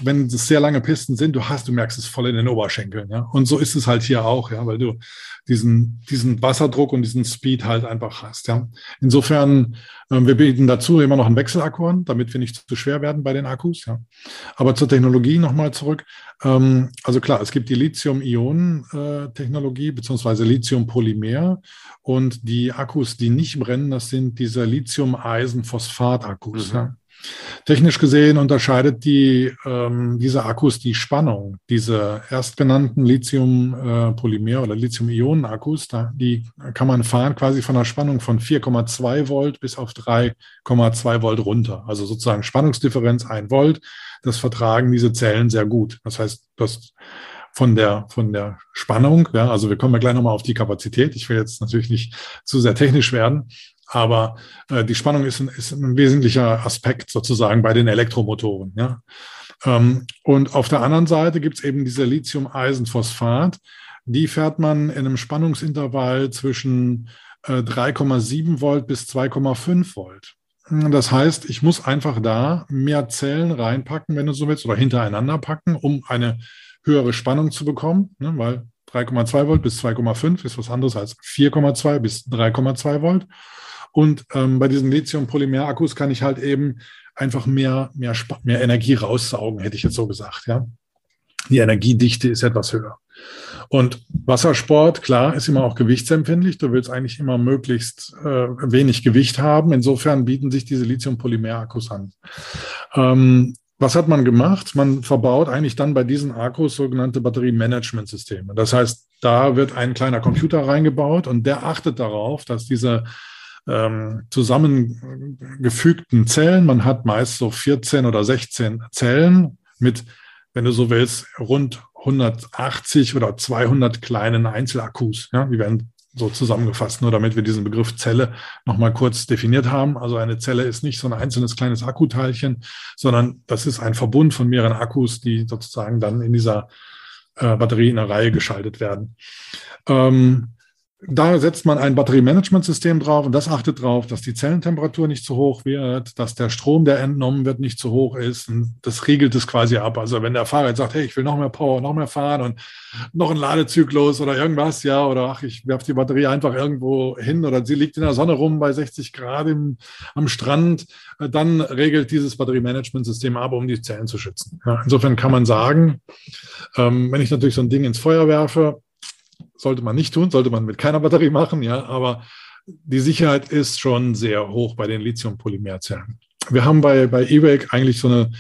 wenn es sehr lange Pisten sind, du hast, du merkst es voll in den Oberschenkeln. Ja, und so ist es halt hier auch, ja, weil du diesen, diesen Wasserdruck und diesen Speed halt einfach hast. Ja. Insofern, wir bieten dazu immer noch einen Wechselakku an, damit wir nicht zu schwer werden bei den Akkus. Ja. Aber zur Technologie nochmal zurück. Ähm, also klar, es gibt die Lithium-Ionen-Technologie äh, beziehungsweise Lithium-Polymer und die Akkus, die nicht brennen, das sind diese Lithium-Eisen-Phosphat-Akkus. Mhm. Ja. Technisch gesehen unterscheidet die, ähm, diese Akkus die Spannung. Diese erstgenannten Lithium-Polymer- äh, oder Lithium-Ionen-Akkus, die kann man fahren quasi von einer Spannung von 4,2 Volt bis auf 3,2 Volt runter. Also sozusagen Spannungsdifferenz 1 Volt. Das vertragen diese Zellen sehr gut. Das heißt, das von der, von der Spannung, ja, also wir kommen ja gleich nochmal auf die Kapazität. Ich will jetzt natürlich nicht zu sehr technisch werden, aber äh, die Spannung ist ein, ist ein wesentlicher Aspekt sozusagen bei den Elektromotoren. Ja? Ähm, und auf der anderen Seite gibt es eben diese Lithium-Eisenphosphat. Die fährt man in einem Spannungsintervall zwischen äh, 3,7 Volt bis 2,5 Volt. Das heißt, ich muss einfach da mehr Zellen reinpacken, wenn du so willst, oder hintereinander packen, um eine höhere Spannung zu bekommen, ne, weil 3,2 Volt bis 2,5 ist was anderes als 4,2 bis 3,2 Volt. Und ähm, bei diesen Lithium-Polymer-Akkus kann ich halt eben einfach mehr, mehr, mehr Energie raussaugen, hätte ich jetzt so gesagt. Ja. Die Energiedichte ist etwas höher. Und Wassersport, klar, ist immer auch gewichtsempfindlich. Du willst eigentlich immer möglichst äh, wenig Gewicht haben. Insofern bieten sich diese Lithium-Polymer-Akkus an. Ähm, was hat man gemacht? Man verbaut eigentlich dann bei diesen Akkus sogenannte Batteriemanagementsysteme. Das heißt, da wird ein kleiner Computer reingebaut und der achtet darauf, dass diese ähm, zusammengefügten Zellen. Man hat meist so 14 oder 16 Zellen mit, wenn du so willst, rund 180 oder 200 kleinen Einzelakkus. Ja, die werden so zusammengefasst, nur damit wir diesen Begriff Zelle nochmal kurz definiert haben. Also eine Zelle ist nicht so ein einzelnes kleines Akkuteilchen, sondern das ist ein Verbund von mehreren Akkus, die sozusagen dann in dieser äh, Batterie in eine Reihe geschaltet werden. Ähm, da setzt man ein Batteriemanagementsystem drauf und das achtet darauf, dass die Zellentemperatur nicht zu hoch wird, dass der Strom, der entnommen wird, nicht zu hoch ist. Und das regelt es quasi ab. Also wenn der Fahrer jetzt sagt, hey, ich will noch mehr Power, noch mehr fahren und noch einen Ladezyklus oder irgendwas, ja, oder ach, ich werfe die Batterie einfach irgendwo hin oder sie liegt in der Sonne rum bei 60 Grad im, am Strand, äh, dann regelt dieses Batteriemanagementsystem ab, um die Zellen zu schützen. Ja, insofern kann man sagen, ähm, wenn ich natürlich so ein Ding ins Feuer werfe, sollte man nicht tun, sollte man mit keiner Batterie machen, ja, aber die Sicherheit ist schon sehr hoch bei den Lithium-Polymerzellen. Wir haben bei, bei eWake eigentlich so eine,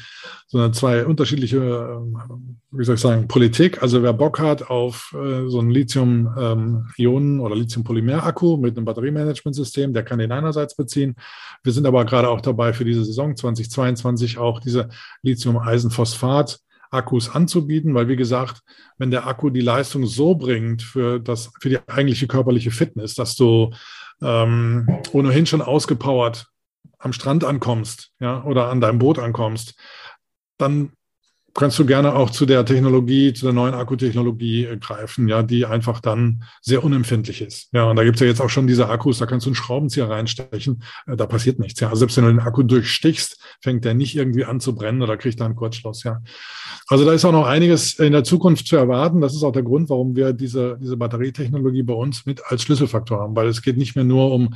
so eine zwei unterschiedliche, ähm, wie soll ich sagen, Politik. Also wer Bock hat auf äh, so ein Lithium-Ionen- ähm, oder Lithium-Polymer-Akku mit einem Batteriemanagementsystem, der kann den einerseits beziehen. Wir sind aber gerade auch dabei für diese Saison 2022 auch diese Lithium-Eisenphosphat Akkus anzubieten, weil wie gesagt, wenn der Akku die Leistung so bringt für das, für die eigentliche körperliche Fitness, dass du ähm, ohnehin schon ausgepowert am Strand ankommst, ja, oder an deinem Boot ankommst, dann kannst du gerne auch zu der Technologie, zu der neuen Akkutechnologie äh, greifen, ja, die einfach dann sehr unempfindlich ist. Ja, und da gibt es ja jetzt auch schon diese Akkus, da kannst du einen Schraubenzieher reinstechen, äh, da passiert nichts. Ja, also selbst wenn du den Akku durchstichst, fängt der nicht irgendwie an zu brennen oder kriegt da einen Kurzschluss. Ja, also da ist auch noch einiges in der Zukunft zu erwarten. Das ist auch der Grund, warum wir diese diese Batterietechnologie bei uns mit als Schlüsselfaktor haben, weil es geht nicht mehr nur um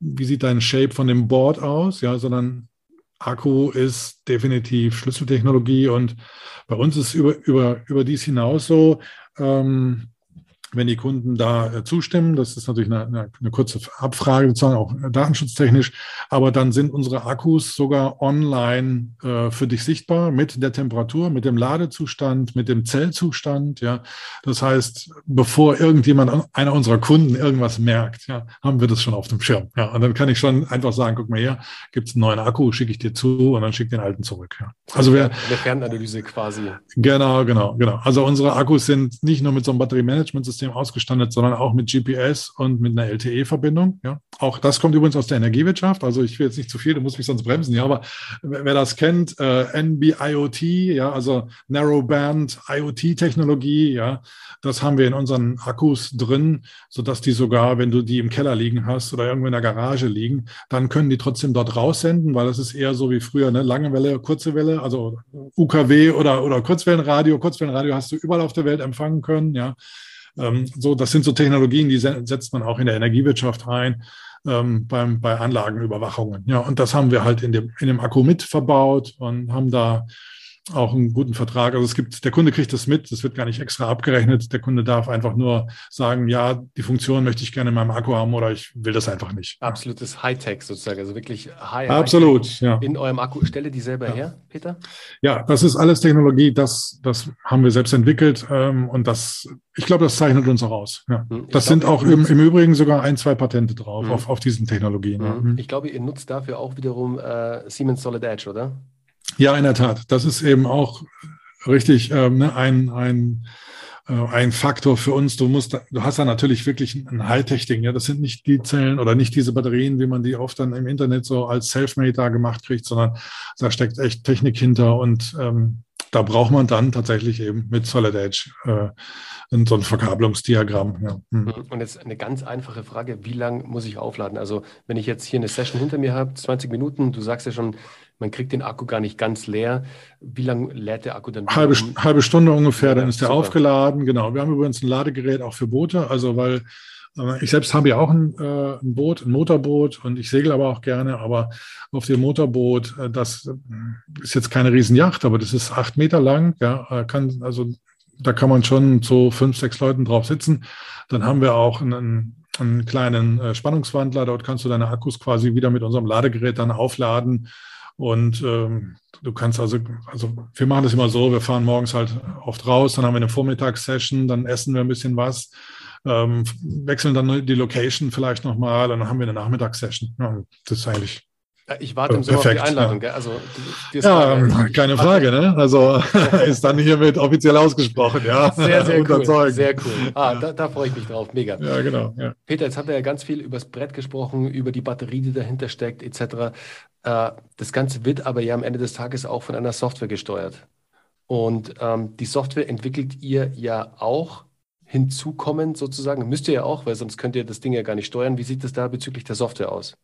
wie sieht dein Shape von dem Board aus, ja, sondern Akku ist definitiv Schlüsseltechnologie und bei uns ist über, über, über dies hinaus so, ähm, wenn die Kunden da äh, zustimmen, das ist natürlich eine, eine, eine, kurze Abfrage, sozusagen auch datenschutztechnisch, aber dann sind unsere Akkus sogar online äh, für dich sichtbar mit der Temperatur, mit dem Ladezustand, mit dem Zellzustand. Ja, das heißt, bevor irgendjemand, einer unserer Kunden irgendwas merkt, ja, haben wir das schon auf dem Schirm. Ja, und dann kann ich schon einfach sagen, guck mal hier, gibt es einen neuen Akku, schicke ich dir zu und dann schick den alten zurück. Ja. Also wer, eine Fernanalyse quasi. Genau, genau, genau. Also unsere Akkus sind nicht nur mit so einem Batteriemanagementsystem System ausgestattet, sondern auch mit GPS und mit einer LTE-Verbindung. Ja. Auch das kommt übrigens aus der Energiewirtschaft. Also ich will jetzt nicht zu viel, du musst mich sonst bremsen. Ja, aber wer das kennt, äh, NB-IoT, ja, also Narrowband IoT-Technologie, ja, das haben wir in unseren Akkus drin, sodass die sogar, wenn du die im Keller liegen hast oder irgendwo in der Garage liegen, dann können die trotzdem dort raussenden, weil das ist eher so wie früher, ne? lange Welle, kurze Welle, also UKW oder, oder Kurzwellenradio. Kurzwellenradio hast du überall auf der Welt empfangen können, ja. Ähm, so, das sind so Technologien, die setzt man auch in der Energiewirtschaft ein. Ähm, beim, bei Anlagenüberwachungen. Ja, und das haben wir halt in dem, in dem Akku mit verbaut und haben da auch einen guten Vertrag. Also es gibt, der Kunde kriegt das mit, das wird gar nicht extra abgerechnet. Der Kunde darf einfach nur sagen, ja, die Funktion möchte ich gerne in meinem Akku haben oder ich will das einfach nicht. Absolutes Hightech sozusagen, also wirklich High. Absolut, High ja. In eurem Akku. Stelle die selber ja. her, Peter? Ja, das ist alles Technologie, das, das haben wir selbst entwickelt ähm, und das, ich glaube, das zeichnet uns auch aus. Ja. Hm, das glaube, sind auch im, im, Übrigen sogar ein, zwei Patente drauf mhm. auf, auf diesen Technologien. Mhm. Ich glaube, ihr nutzt dafür auch wiederum äh, Siemens Solid Edge, oder? Ja, in der Tat. Das ist eben auch richtig ähm, ne, ein, ein, äh, ein Faktor für uns. Du musst, du hast da natürlich wirklich ein Hightech-Ding. Ja, das sind nicht die Zellen oder nicht diese Batterien, wie man die oft dann im Internet so als Selfmade da gemacht kriegt, sondern da steckt echt Technik hinter und ähm, da braucht man dann tatsächlich eben mit Solid Edge äh, so ein Verkabelungsdiagramm. Ja. Hm. Und jetzt eine ganz einfache Frage, wie lange muss ich aufladen? Also wenn ich jetzt hier eine Session hinter mir habe, 20 Minuten, du sagst ja schon, man kriegt den Akku gar nicht ganz leer. Wie lange lädt der Akku dann? Halbe, halbe Stunde ungefähr, dann ist der super. aufgeladen. Genau. Wir haben übrigens ein Ladegerät auch für Boote, also weil äh, ich selbst habe ja auch ein, äh, ein, Boot, ein Motorboot und ich segel aber auch gerne. Aber auf dem Motorboot, äh, das äh, ist jetzt keine Riesenjacht, aber das ist acht Meter lang. Ja, kann, also da kann man schon so fünf, sechs Leuten drauf sitzen. Dann haben wir auch einen, einen kleinen äh, Spannungswandler. Dort kannst du deine Akkus quasi wieder mit unserem Ladegerät dann aufladen und ähm, du kannst also, also wir machen das immer so, wir fahren morgens halt oft raus, dann haben wir eine Vormittagssession, dann essen wir ein bisschen was, ähm, wechseln dann die Location vielleicht nochmal, dann haben wir eine Nachmittagssession. Ja, das ist eigentlich ich warte im Sommer Perfekt, auf die Einladung. Ja, also, ja Frage, keine Frage. Ne? Also <laughs> ist dann hiermit offiziell ausgesprochen. Ja, sehr, sehr <laughs> cool. Sehr cool. Ah, ja. da, da, freue ich mich drauf. Mega. Ja, genau. Ja. Peter, jetzt haben wir ja ganz viel über das Brett gesprochen, über die Batterie, die dahinter steckt, etc. Äh, das Ganze wird aber ja am Ende des Tages auch von einer Software gesteuert. Und ähm, die Software entwickelt ihr ja auch hinzukommend sozusagen. Müsst ihr ja auch, weil sonst könnt ihr das Ding ja gar nicht steuern. Wie sieht es da bezüglich der Software aus?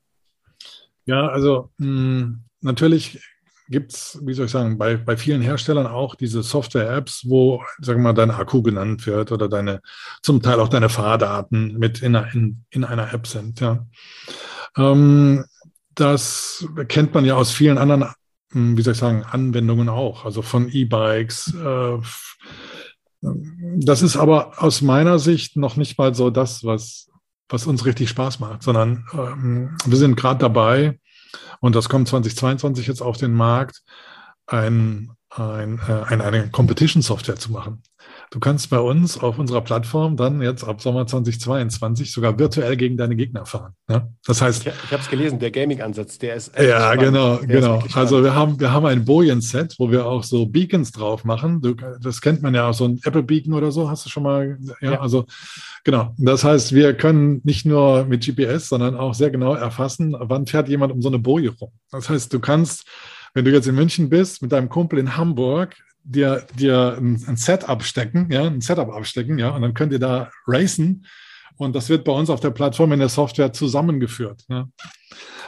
Ja, also mh, hm, natürlich gibt es, wie soll ich sagen, bei, bei vielen Herstellern auch diese Software-Apps, wo, sagen wir mal, dein Akku genannt wird oder deine, zum Teil auch deine Fahrdaten mit in, in, in einer App sind. Ja. Ähm, das kennt man ja aus vielen anderen, hm, wie soll ich sagen, Anwendungen auch, also von E-Bikes. Äh, das ist aber aus meiner Sicht noch nicht mal so das, was was uns richtig Spaß macht, sondern ähm, wir sind gerade dabei, und das kommt 2022 jetzt auf den Markt, ein, ein, äh, eine, eine Competition-Software zu machen. Du kannst bei uns auf unserer Plattform dann jetzt ab Sommer 2022 sogar virtuell gegen deine Gegner fahren. Ja? Das heißt, ich, ich habe es gelesen, der Gaming-Ansatz, der ist ja spannend. genau, der genau. Also wir haben wir haben ein Bojen-Set, wo wir auch so Beacons drauf machen. Du, das kennt man ja auch so ein Apple Beacon oder so. Hast du schon mal? Ja, ja, also genau. Das heißt, wir können nicht nur mit GPS, sondern auch sehr genau erfassen, wann fährt jemand um so eine Boje rum. Das heißt, du kannst wenn du jetzt in München bist, mit deinem Kumpel in Hamburg, dir, dir ein, ein Setup stecken, ja, ein Setup abstecken, ja, und dann könnt ihr da racen. Und das wird bei uns auf der Plattform in der Software zusammengeführt. Ja.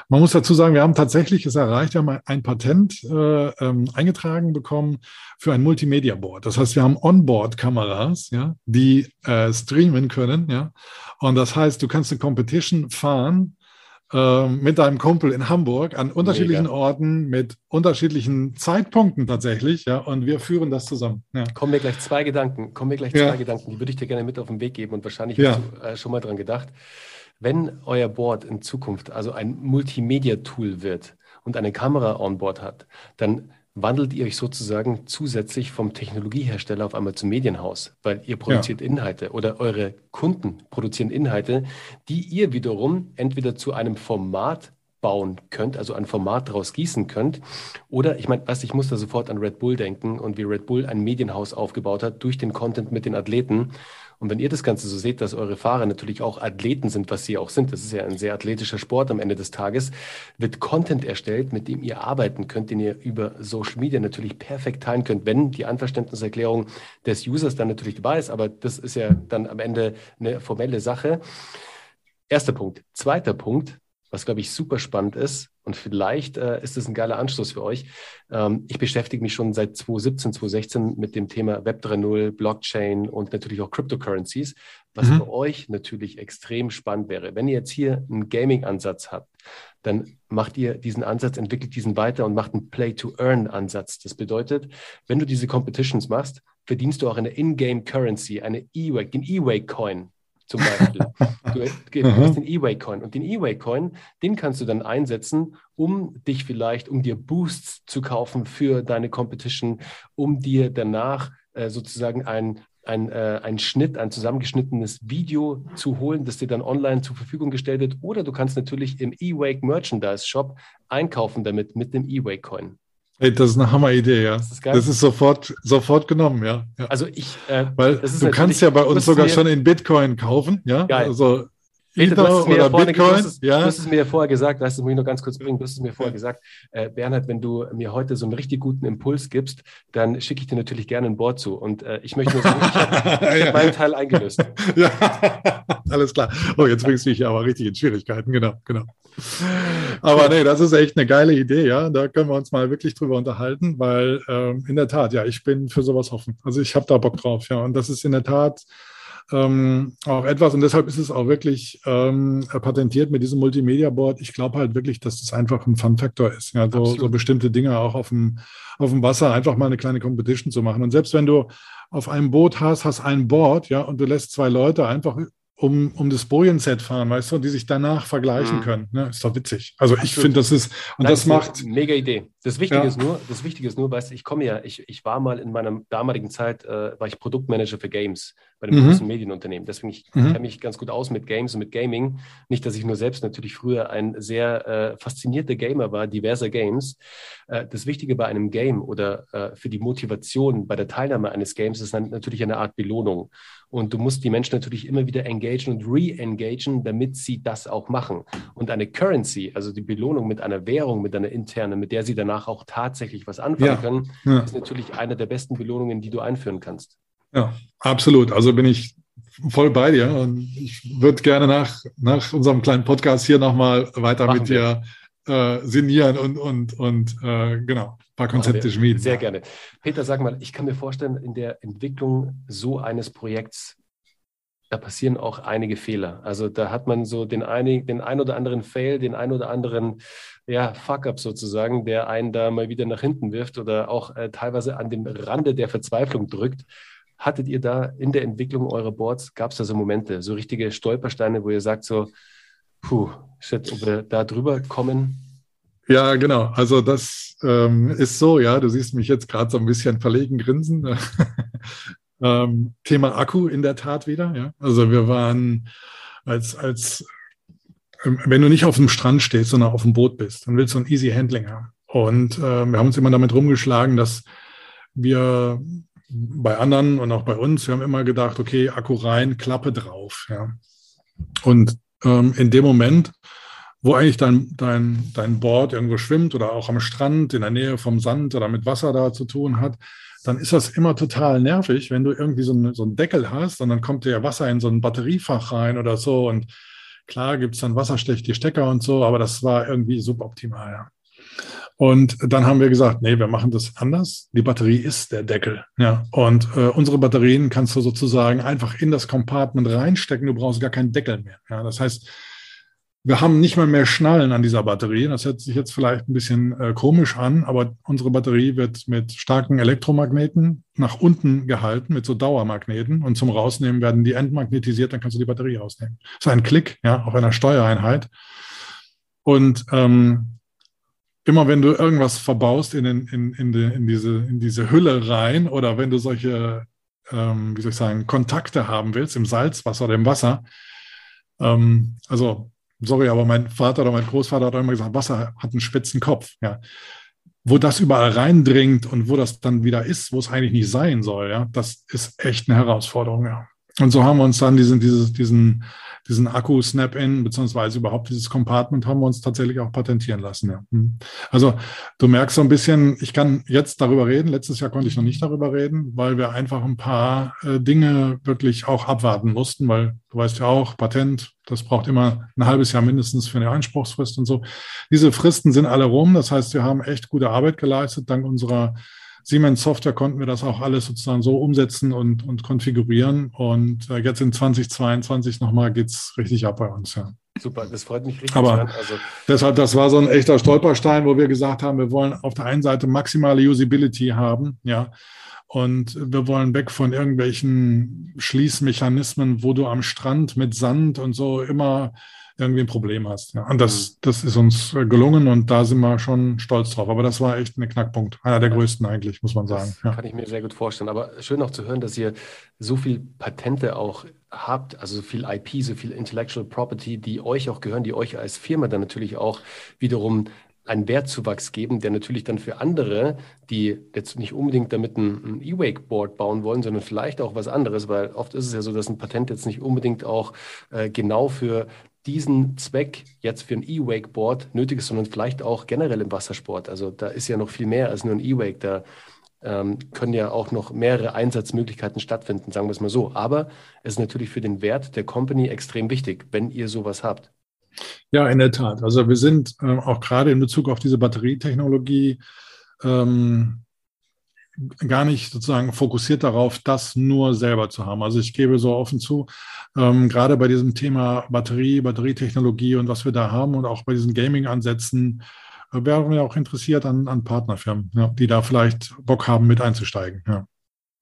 Man muss dazu sagen, wir haben tatsächlich es erreicht, wir haben ein Patent äh, ähm, eingetragen bekommen für ein Multimedia-Board. Das heißt, wir haben Onboard-Kameras, ja, die äh, streamen können. Ja. Und das heißt, du kannst eine Competition fahren ähm, mit deinem Kumpel in Hamburg an unterschiedlichen Mega. Orten mit unterschiedlichen Zeitpunkten tatsächlich, ja, und wir führen das zusammen. Ja. Kommen mir gleich zwei Gedanken, kommen mir gleich ja. zwei Gedanken, die würde ich dir gerne mit auf den Weg geben und wahrscheinlich ja. hast du äh, schon mal dran gedacht. Wenn euer Board in Zukunft also ein Multimedia-Tool wird und eine Kamera on Board hat, dann wandelt ihr euch sozusagen zusätzlich vom Technologiehersteller auf einmal zum Medienhaus, weil ihr produziert ja. Inhalte oder eure Kunden produzieren Inhalte, die ihr wiederum entweder zu einem Format bauen könnt, also ein Format daraus gießen könnt. Oder ich meine, was ich muss da sofort an Red Bull denken und wie Red Bull ein Medienhaus aufgebaut hat durch den Content mit den Athleten. Und wenn ihr das Ganze so seht, dass eure Fahrer natürlich auch Athleten sind, was sie auch sind, das ist ja ein sehr athletischer Sport am Ende des Tages, wird Content erstellt, mit dem ihr arbeiten könnt, den ihr über Social Media natürlich perfekt teilen könnt, wenn die Anverständniserklärung des Users dann natürlich dabei ist. Aber das ist ja dann am Ende eine formelle Sache. Erster Punkt. Zweiter Punkt, was glaube ich super spannend ist, und vielleicht äh, ist es ein geiler Anschluss für euch. Ähm, ich beschäftige mich schon seit 2017, 2016 mit dem Thema Web 3.0, Blockchain und natürlich auch Cryptocurrencies, was mhm. für euch natürlich extrem spannend wäre. Wenn ihr jetzt hier einen Gaming-Ansatz habt, dann macht ihr diesen Ansatz, entwickelt diesen weiter und macht einen Play-to-Earn-Ansatz. Das bedeutet, wenn du diese Competitions machst, verdienst du auch eine In-Game-Currency, eine E-Wake, den E-Wake-Coin zum Beispiel. <laughs> du, du hast den E-Way-Coin und den E-Way-Coin, den kannst du dann einsetzen, um dich vielleicht, um dir Boosts zu kaufen für deine Competition, um dir danach äh, sozusagen ein, ein, äh, ein Schnitt, ein zusammengeschnittenes Video zu holen, das dir dann online zur Verfügung gestellt wird. Oder du kannst natürlich im E-Wake Merchandise Shop einkaufen damit mit dem E-Wake Coin. Hey, das ist eine Hammeridee, ja. Das ist, das ist, sofort, sofort genommen, ja. ja. Also ich, äh, weil du kannst ja bei uns sogar schon in Bitcoin kaufen, ja. Geil. Also Peter, du hast, oder vorne, Bitcoin, du, hast es, ja. du hast es mir vorher gesagt, weißt du, muss ich noch ganz kurz bringen, du hast es mir vorher gesagt, äh, Bernhard, wenn du mir heute so einen richtig guten Impuls gibst, dann schicke ich dir natürlich gerne ein Board zu. Und äh, ich möchte nur sagen, <laughs> ich habe ja. hab meinen Teil eingelöst. <laughs> Ja, alles klar. Oh, jetzt bringst du mich ja aber richtig in Schwierigkeiten, genau, genau. Aber nee, das ist echt eine geile Idee, ja. Da können wir uns mal wirklich drüber unterhalten, weil ähm, in der Tat, ja, ich bin für sowas offen. Also ich habe da Bock drauf, ja. Und das ist in der Tat ähm, auch etwas, und deshalb ist es auch wirklich ähm, patentiert mit diesem Multimedia-Board. Ich glaube halt wirklich, dass das einfach ein Fun-Faktor ist. Ja, so, so, bestimmte Dinge auch auf dem, auf dem Wasser einfach mal eine kleine Competition zu machen. Und selbst wenn du auf einem Boot hast, hast ein Board, ja, und du lässt zwei Leute einfach um, um das Bojen-Set fahren, weißt du, und die sich danach vergleichen mhm. können. Ne? Ist doch witzig. Also ich finde, das ist, und das, das macht. Mega Idee. Das Wichtige ja. ist nur, das Wichtige ist nur, weißt du, ich komme ja, ich, ich war mal in meiner damaligen Zeit, äh, war ich Produktmanager für Games bei einem mhm. großen Medienunternehmen. Deswegen ich mhm. kenne mich ganz gut aus mit Games und mit Gaming. Nicht, dass ich nur selbst natürlich früher ein sehr äh, faszinierter Gamer war, diverser Games. Äh, das Wichtige bei einem Game oder äh, für die Motivation bei der Teilnahme eines Games ist dann natürlich eine Art Belohnung. Und du musst die Menschen natürlich immer wieder engagen und re-engagen, damit sie das auch machen. Und eine Currency, also die Belohnung mit einer Währung, mit einer internen, mit der sie danach auch tatsächlich was anfangen ja. können, ja. ist natürlich eine der besten Belohnungen, die du einführen kannst. Ja, absolut. Also bin ich voll bei dir und ich würde gerne nach, nach unserem kleinen Podcast hier nochmal weiter Machen mit dir äh, sinnieren und, und, und äh, genau, ein paar Konzepte schmieden. Sehr gerne. Peter, sag mal, ich kann mir vorstellen, in der Entwicklung so eines Projekts, da passieren auch einige Fehler. Also da hat man so den, einig, den ein oder anderen Fail, den ein oder anderen ja, Fuck-up sozusagen, der einen da mal wieder nach hinten wirft oder auch äh, teilweise an dem Rande der Verzweiflung drückt. Hattet ihr da in der Entwicklung eurer Boards, gab es da so Momente, so richtige Stolpersteine, wo ihr sagt so, puh, shit, ob wir da drüber kommen? Ja, genau. Also das ähm, ist so, ja, du siehst mich jetzt gerade so ein bisschen verlegen grinsen. <laughs> ähm, Thema Akku in der Tat wieder, ja. Also wir waren als, als ähm, wenn du nicht auf dem Strand stehst, sondern auf dem Boot bist, dann willst du ein Easy Handling haben. Und äh, wir haben uns immer damit rumgeschlagen, dass wir bei anderen und auch bei uns, wir haben immer gedacht, okay, Akku rein, Klappe drauf. Ja. Und ähm, in dem Moment, wo eigentlich dein, dein, dein Board irgendwo schwimmt oder auch am Strand in der Nähe vom Sand oder mit Wasser da zu tun hat, dann ist das immer total nervig, wenn du irgendwie so, ein, so einen Deckel hast und dann kommt dir Wasser in so ein Batteriefach rein oder so und klar gibt es dann wasserschlechte Stecker und so, aber das war irgendwie suboptimal. Ja. Und dann haben wir gesagt, nee, wir machen das anders. Die Batterie ist der Deckel. Ja. Und äh, unsere Batterien kannst du sozusagen einfach in das Compartment reinstecken. Du brauchst gar keinen Deckel mehr. Ja. Das heißt, wir haben nicht mal mehr Schnallen an dieser Batterie. Das hört sich jetzt vielleicht ein bisschen äh, komisch an, aber unsere Batterie wird mit starken Elektromagneten nach unten gehalten, mit so Dauermagneten. Und zum Rausnehmen werden die entmagnetisiert, dann kannst du die Batterie rausnehmen. Das ist ein Klick, ja, auf einer Steuereinheit. Und ähm, immer wenn du irgendwas verbaust in, den, in, in, die, in, diese, in diese Hülle rein oder wenn du solche, ähm, wie soll ich sagen, Kontakte haben willst im Salzwasser oder im Wasser, ähm, also sorry, aber mein Vater oder mein Großvater hat auch immer gesagt, Wasser hat einen spitzen Kopf. Ja. Wo das überall reindringt und wo das dann wieder ist, wo es eigentlich nicht sein soll, ja, das ist echt eine Herausforderung, ja. Und so haben wir uns dann diesen, dieses, diesen, diesen Akku-Snap-In, beziehungsweise überhaupt dieses Compartment haben wir uns tatsächlich auch patentieren lassen. Ja. Hm. Also du merkst so ein bisschen, ich kann jetzt darüber reden. Letztes Jahr konnte ich noch nicht darüber reden, weil wir einfach ein paar äh, Dinge wirklich auch abwarten mussten, weil du weißt ja auch, Patent, das braucht immer ein halbes Jahr mindestens für eine Einspruchsfrist und so. Diese Fristen sind alle rum. Das heißt, wir haben echt gute Arbeit geleistet, dank unserer Siemens Software konnten wir das auch alles sozusagen so umsetzen und, und konfigurieren. Und äh, jetzt in 2022 nochmal geht es richtig ab bei uns, ja. Super, das freut mich richtig. Aber also deshalb, das war so ein echter Stolperstein, wo wir gesagt haben, wir wollen auf der einen Seite maximale Usability haben, ja. Und wir wollen weg von irgendwelchen Schließmechanismen, wo du am Strand mit Sand und so immer irgendwie ein Problem hast. Ja. Und das, mhm. das ist uns gelungen und da sind wir schon stolz drauf. Aber das war echt ein Knackpunkt. Einer der größten eigentlich, muss man sagen. Ja. Kann ich mir sehr gut vorstellen. Aber schön auch zu hören, dass ihr so viel Patente auch habt, also so viel IP, so viel Intellectual Property, die euch auch gehören, die euch als Firma dann natürlich auch wiederum einen Wertzuwachs geben, der natürlich dann für andere, die jetzt nicht unbedingt damit ein, ein E-Wakeboard bauen wollen, sondern vielleicht auch was anderes, weil oft ist es ja so, dass ein Patent jetzt nicht unbedingt auch äh, genau für diesen Zweck jetzt für ein E-Wakeboard nötig ist, sondern vielleicht auch generell im Wassersport. Also da ist ja noch viel mehr als nur ein E-Wake. Da ähm, können ja auch noch mehrere Einsatzmöglichkeiten stattfinden, sagen wir es mal so. Aber es ist natürlich für den Wert der Company extrem wichtig, wenn ihr sowas habt. Ja, in der Tat. Also wir sind äh, auch gerade in Bezug auf diese Batterietechnologie ähm, gar nicht sozusagen fokussiert darauf, das nur selber zu haben. Also ich gebe so offen zu, ähm, gerade bei diesem Thema Batterie, Batterietechnologie und was wir da haben und auch bei diesen Gaming-Ansätzen äh, wären wir auch interessiert an, an Partnerfirmen, ja, die da vielleicht Bock haben, mit einzusteigen. Ja.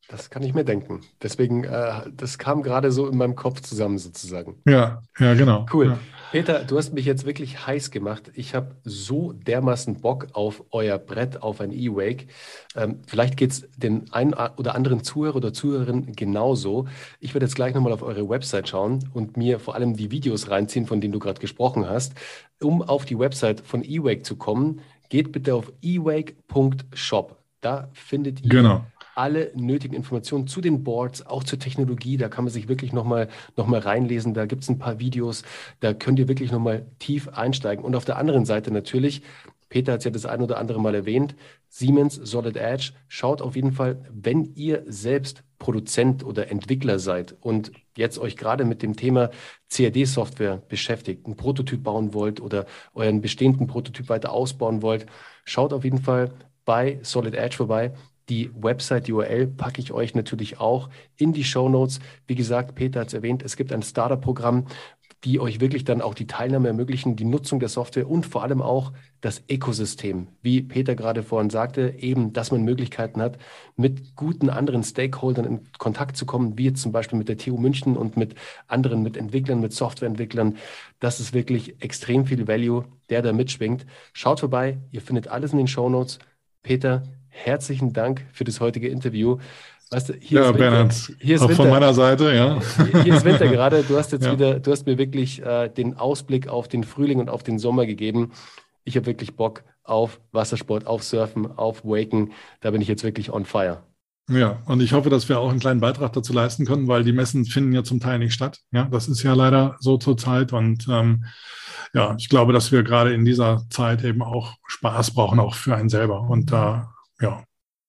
Das kann ich mir denken. Deswegen, äh, das kam gerade so in meinem Kopf zusammen sozusagen. Ja, ja, genau. Cool. Ja. Peter, du hast mich jetzt wirklich heiß gemacht. Ich habe so dermaßen Bock auf euer Brett, auf ein E-Wake. Ähm, vielleicht geht es den einen oder anderen Zuhörer oder Zuhörerin genauso. Ich werde jetzt gleich nochmal auf eure Website schauen und mir vor allem die Videos reinziehen, von denen du gerade gesprochen hast. Um auf die Website von E-Wake zu kommen, geht bitte auf ewake.shop. Da findet ihr genau alle nötigen Informationen zu den Boards, auch zur Technologie. Da kann man sich wirklich nochmal noch mal reinlesen. Da gibt es ein paar Videos. Da könnt ihr wirklich nochmal tief einsteigen. Und auf der anderen Seite natürlich, Peter hat es ja das ein oder andere Mal erwähnt, Siemens Solid Edge. Schaut auf jeden Fall, wenn ihr selbst Produzent oder Entwickler seid und jetzt euch gerade mit dem Thema CAD-Software beschäftigt, einen Prototyp bauen wollt oder euren bestehenden Prototyp weiter ausbauen wollt, schaut auf jeden Fall bei Solid Edge vorbei. Die Website, die URL packe ich euch natürlich auch in die Show Notes. Wie gesagt, Peter hat es erwähnt, es gibt ein Starter-Programm, die euch wirklich dann auch die Teilnahme ermöglichen, die Nutzung der Software und vor allem auch das Ökosystem. Wie Peter gerade vorhin sagte, eben, dass man Möglichkeiten hat, mit guten anderen Stakeholdern in Kontakt zu kommen, wie jetzt zum Beispiel mit der TU München und mit anderen, mit Entwicklern, mit Softwareentwicklern. Das ist wirklich extrem viel Value, der da mitschwingt. Schaut vorbei, ihr findet alles in den Show Notes. Peter, herzlichen Dank für das heutige Interview. Weißt du, hier ja, ist Bernhard, hier ist auch Winter. von meiner Seite, ja. Hier ist Winter gerade. Du hast jetzt ja. wieder, du hast mir wirklich äh, den Ausblick auf den Frühling und auf den Sommer gegeben. Ich habe wirklich Bock auf Wassersport, auf Surfen, auf Waken. Da bin ich jetzt wirklich on fire. Ja, und ich hoffe, dass wir auch einen kleinen Beitrag dazu leisten können, weil die Messen finden ja zum Teil nicht statt. Ja, das ist ja leider so zurzeit. Und ähm, ja, ich glaube, dass wir gerade in dieser Zeit eben auch Spaß brauchen, auch für einen selber. Und da ja,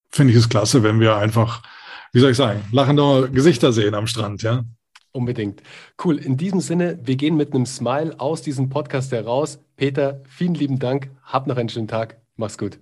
finde ich es klasse, wenn wir einfach, wie soll ich sagen, lachende Gesichter sehen am Strand, ja. Unbedingt. Cool. In diesem Sinne, wir gehen mit einem Smile aus diesem Podcast heraus. Peter, vielen lieben Dank. Hab noch einen schönen Tag. Mach's gut.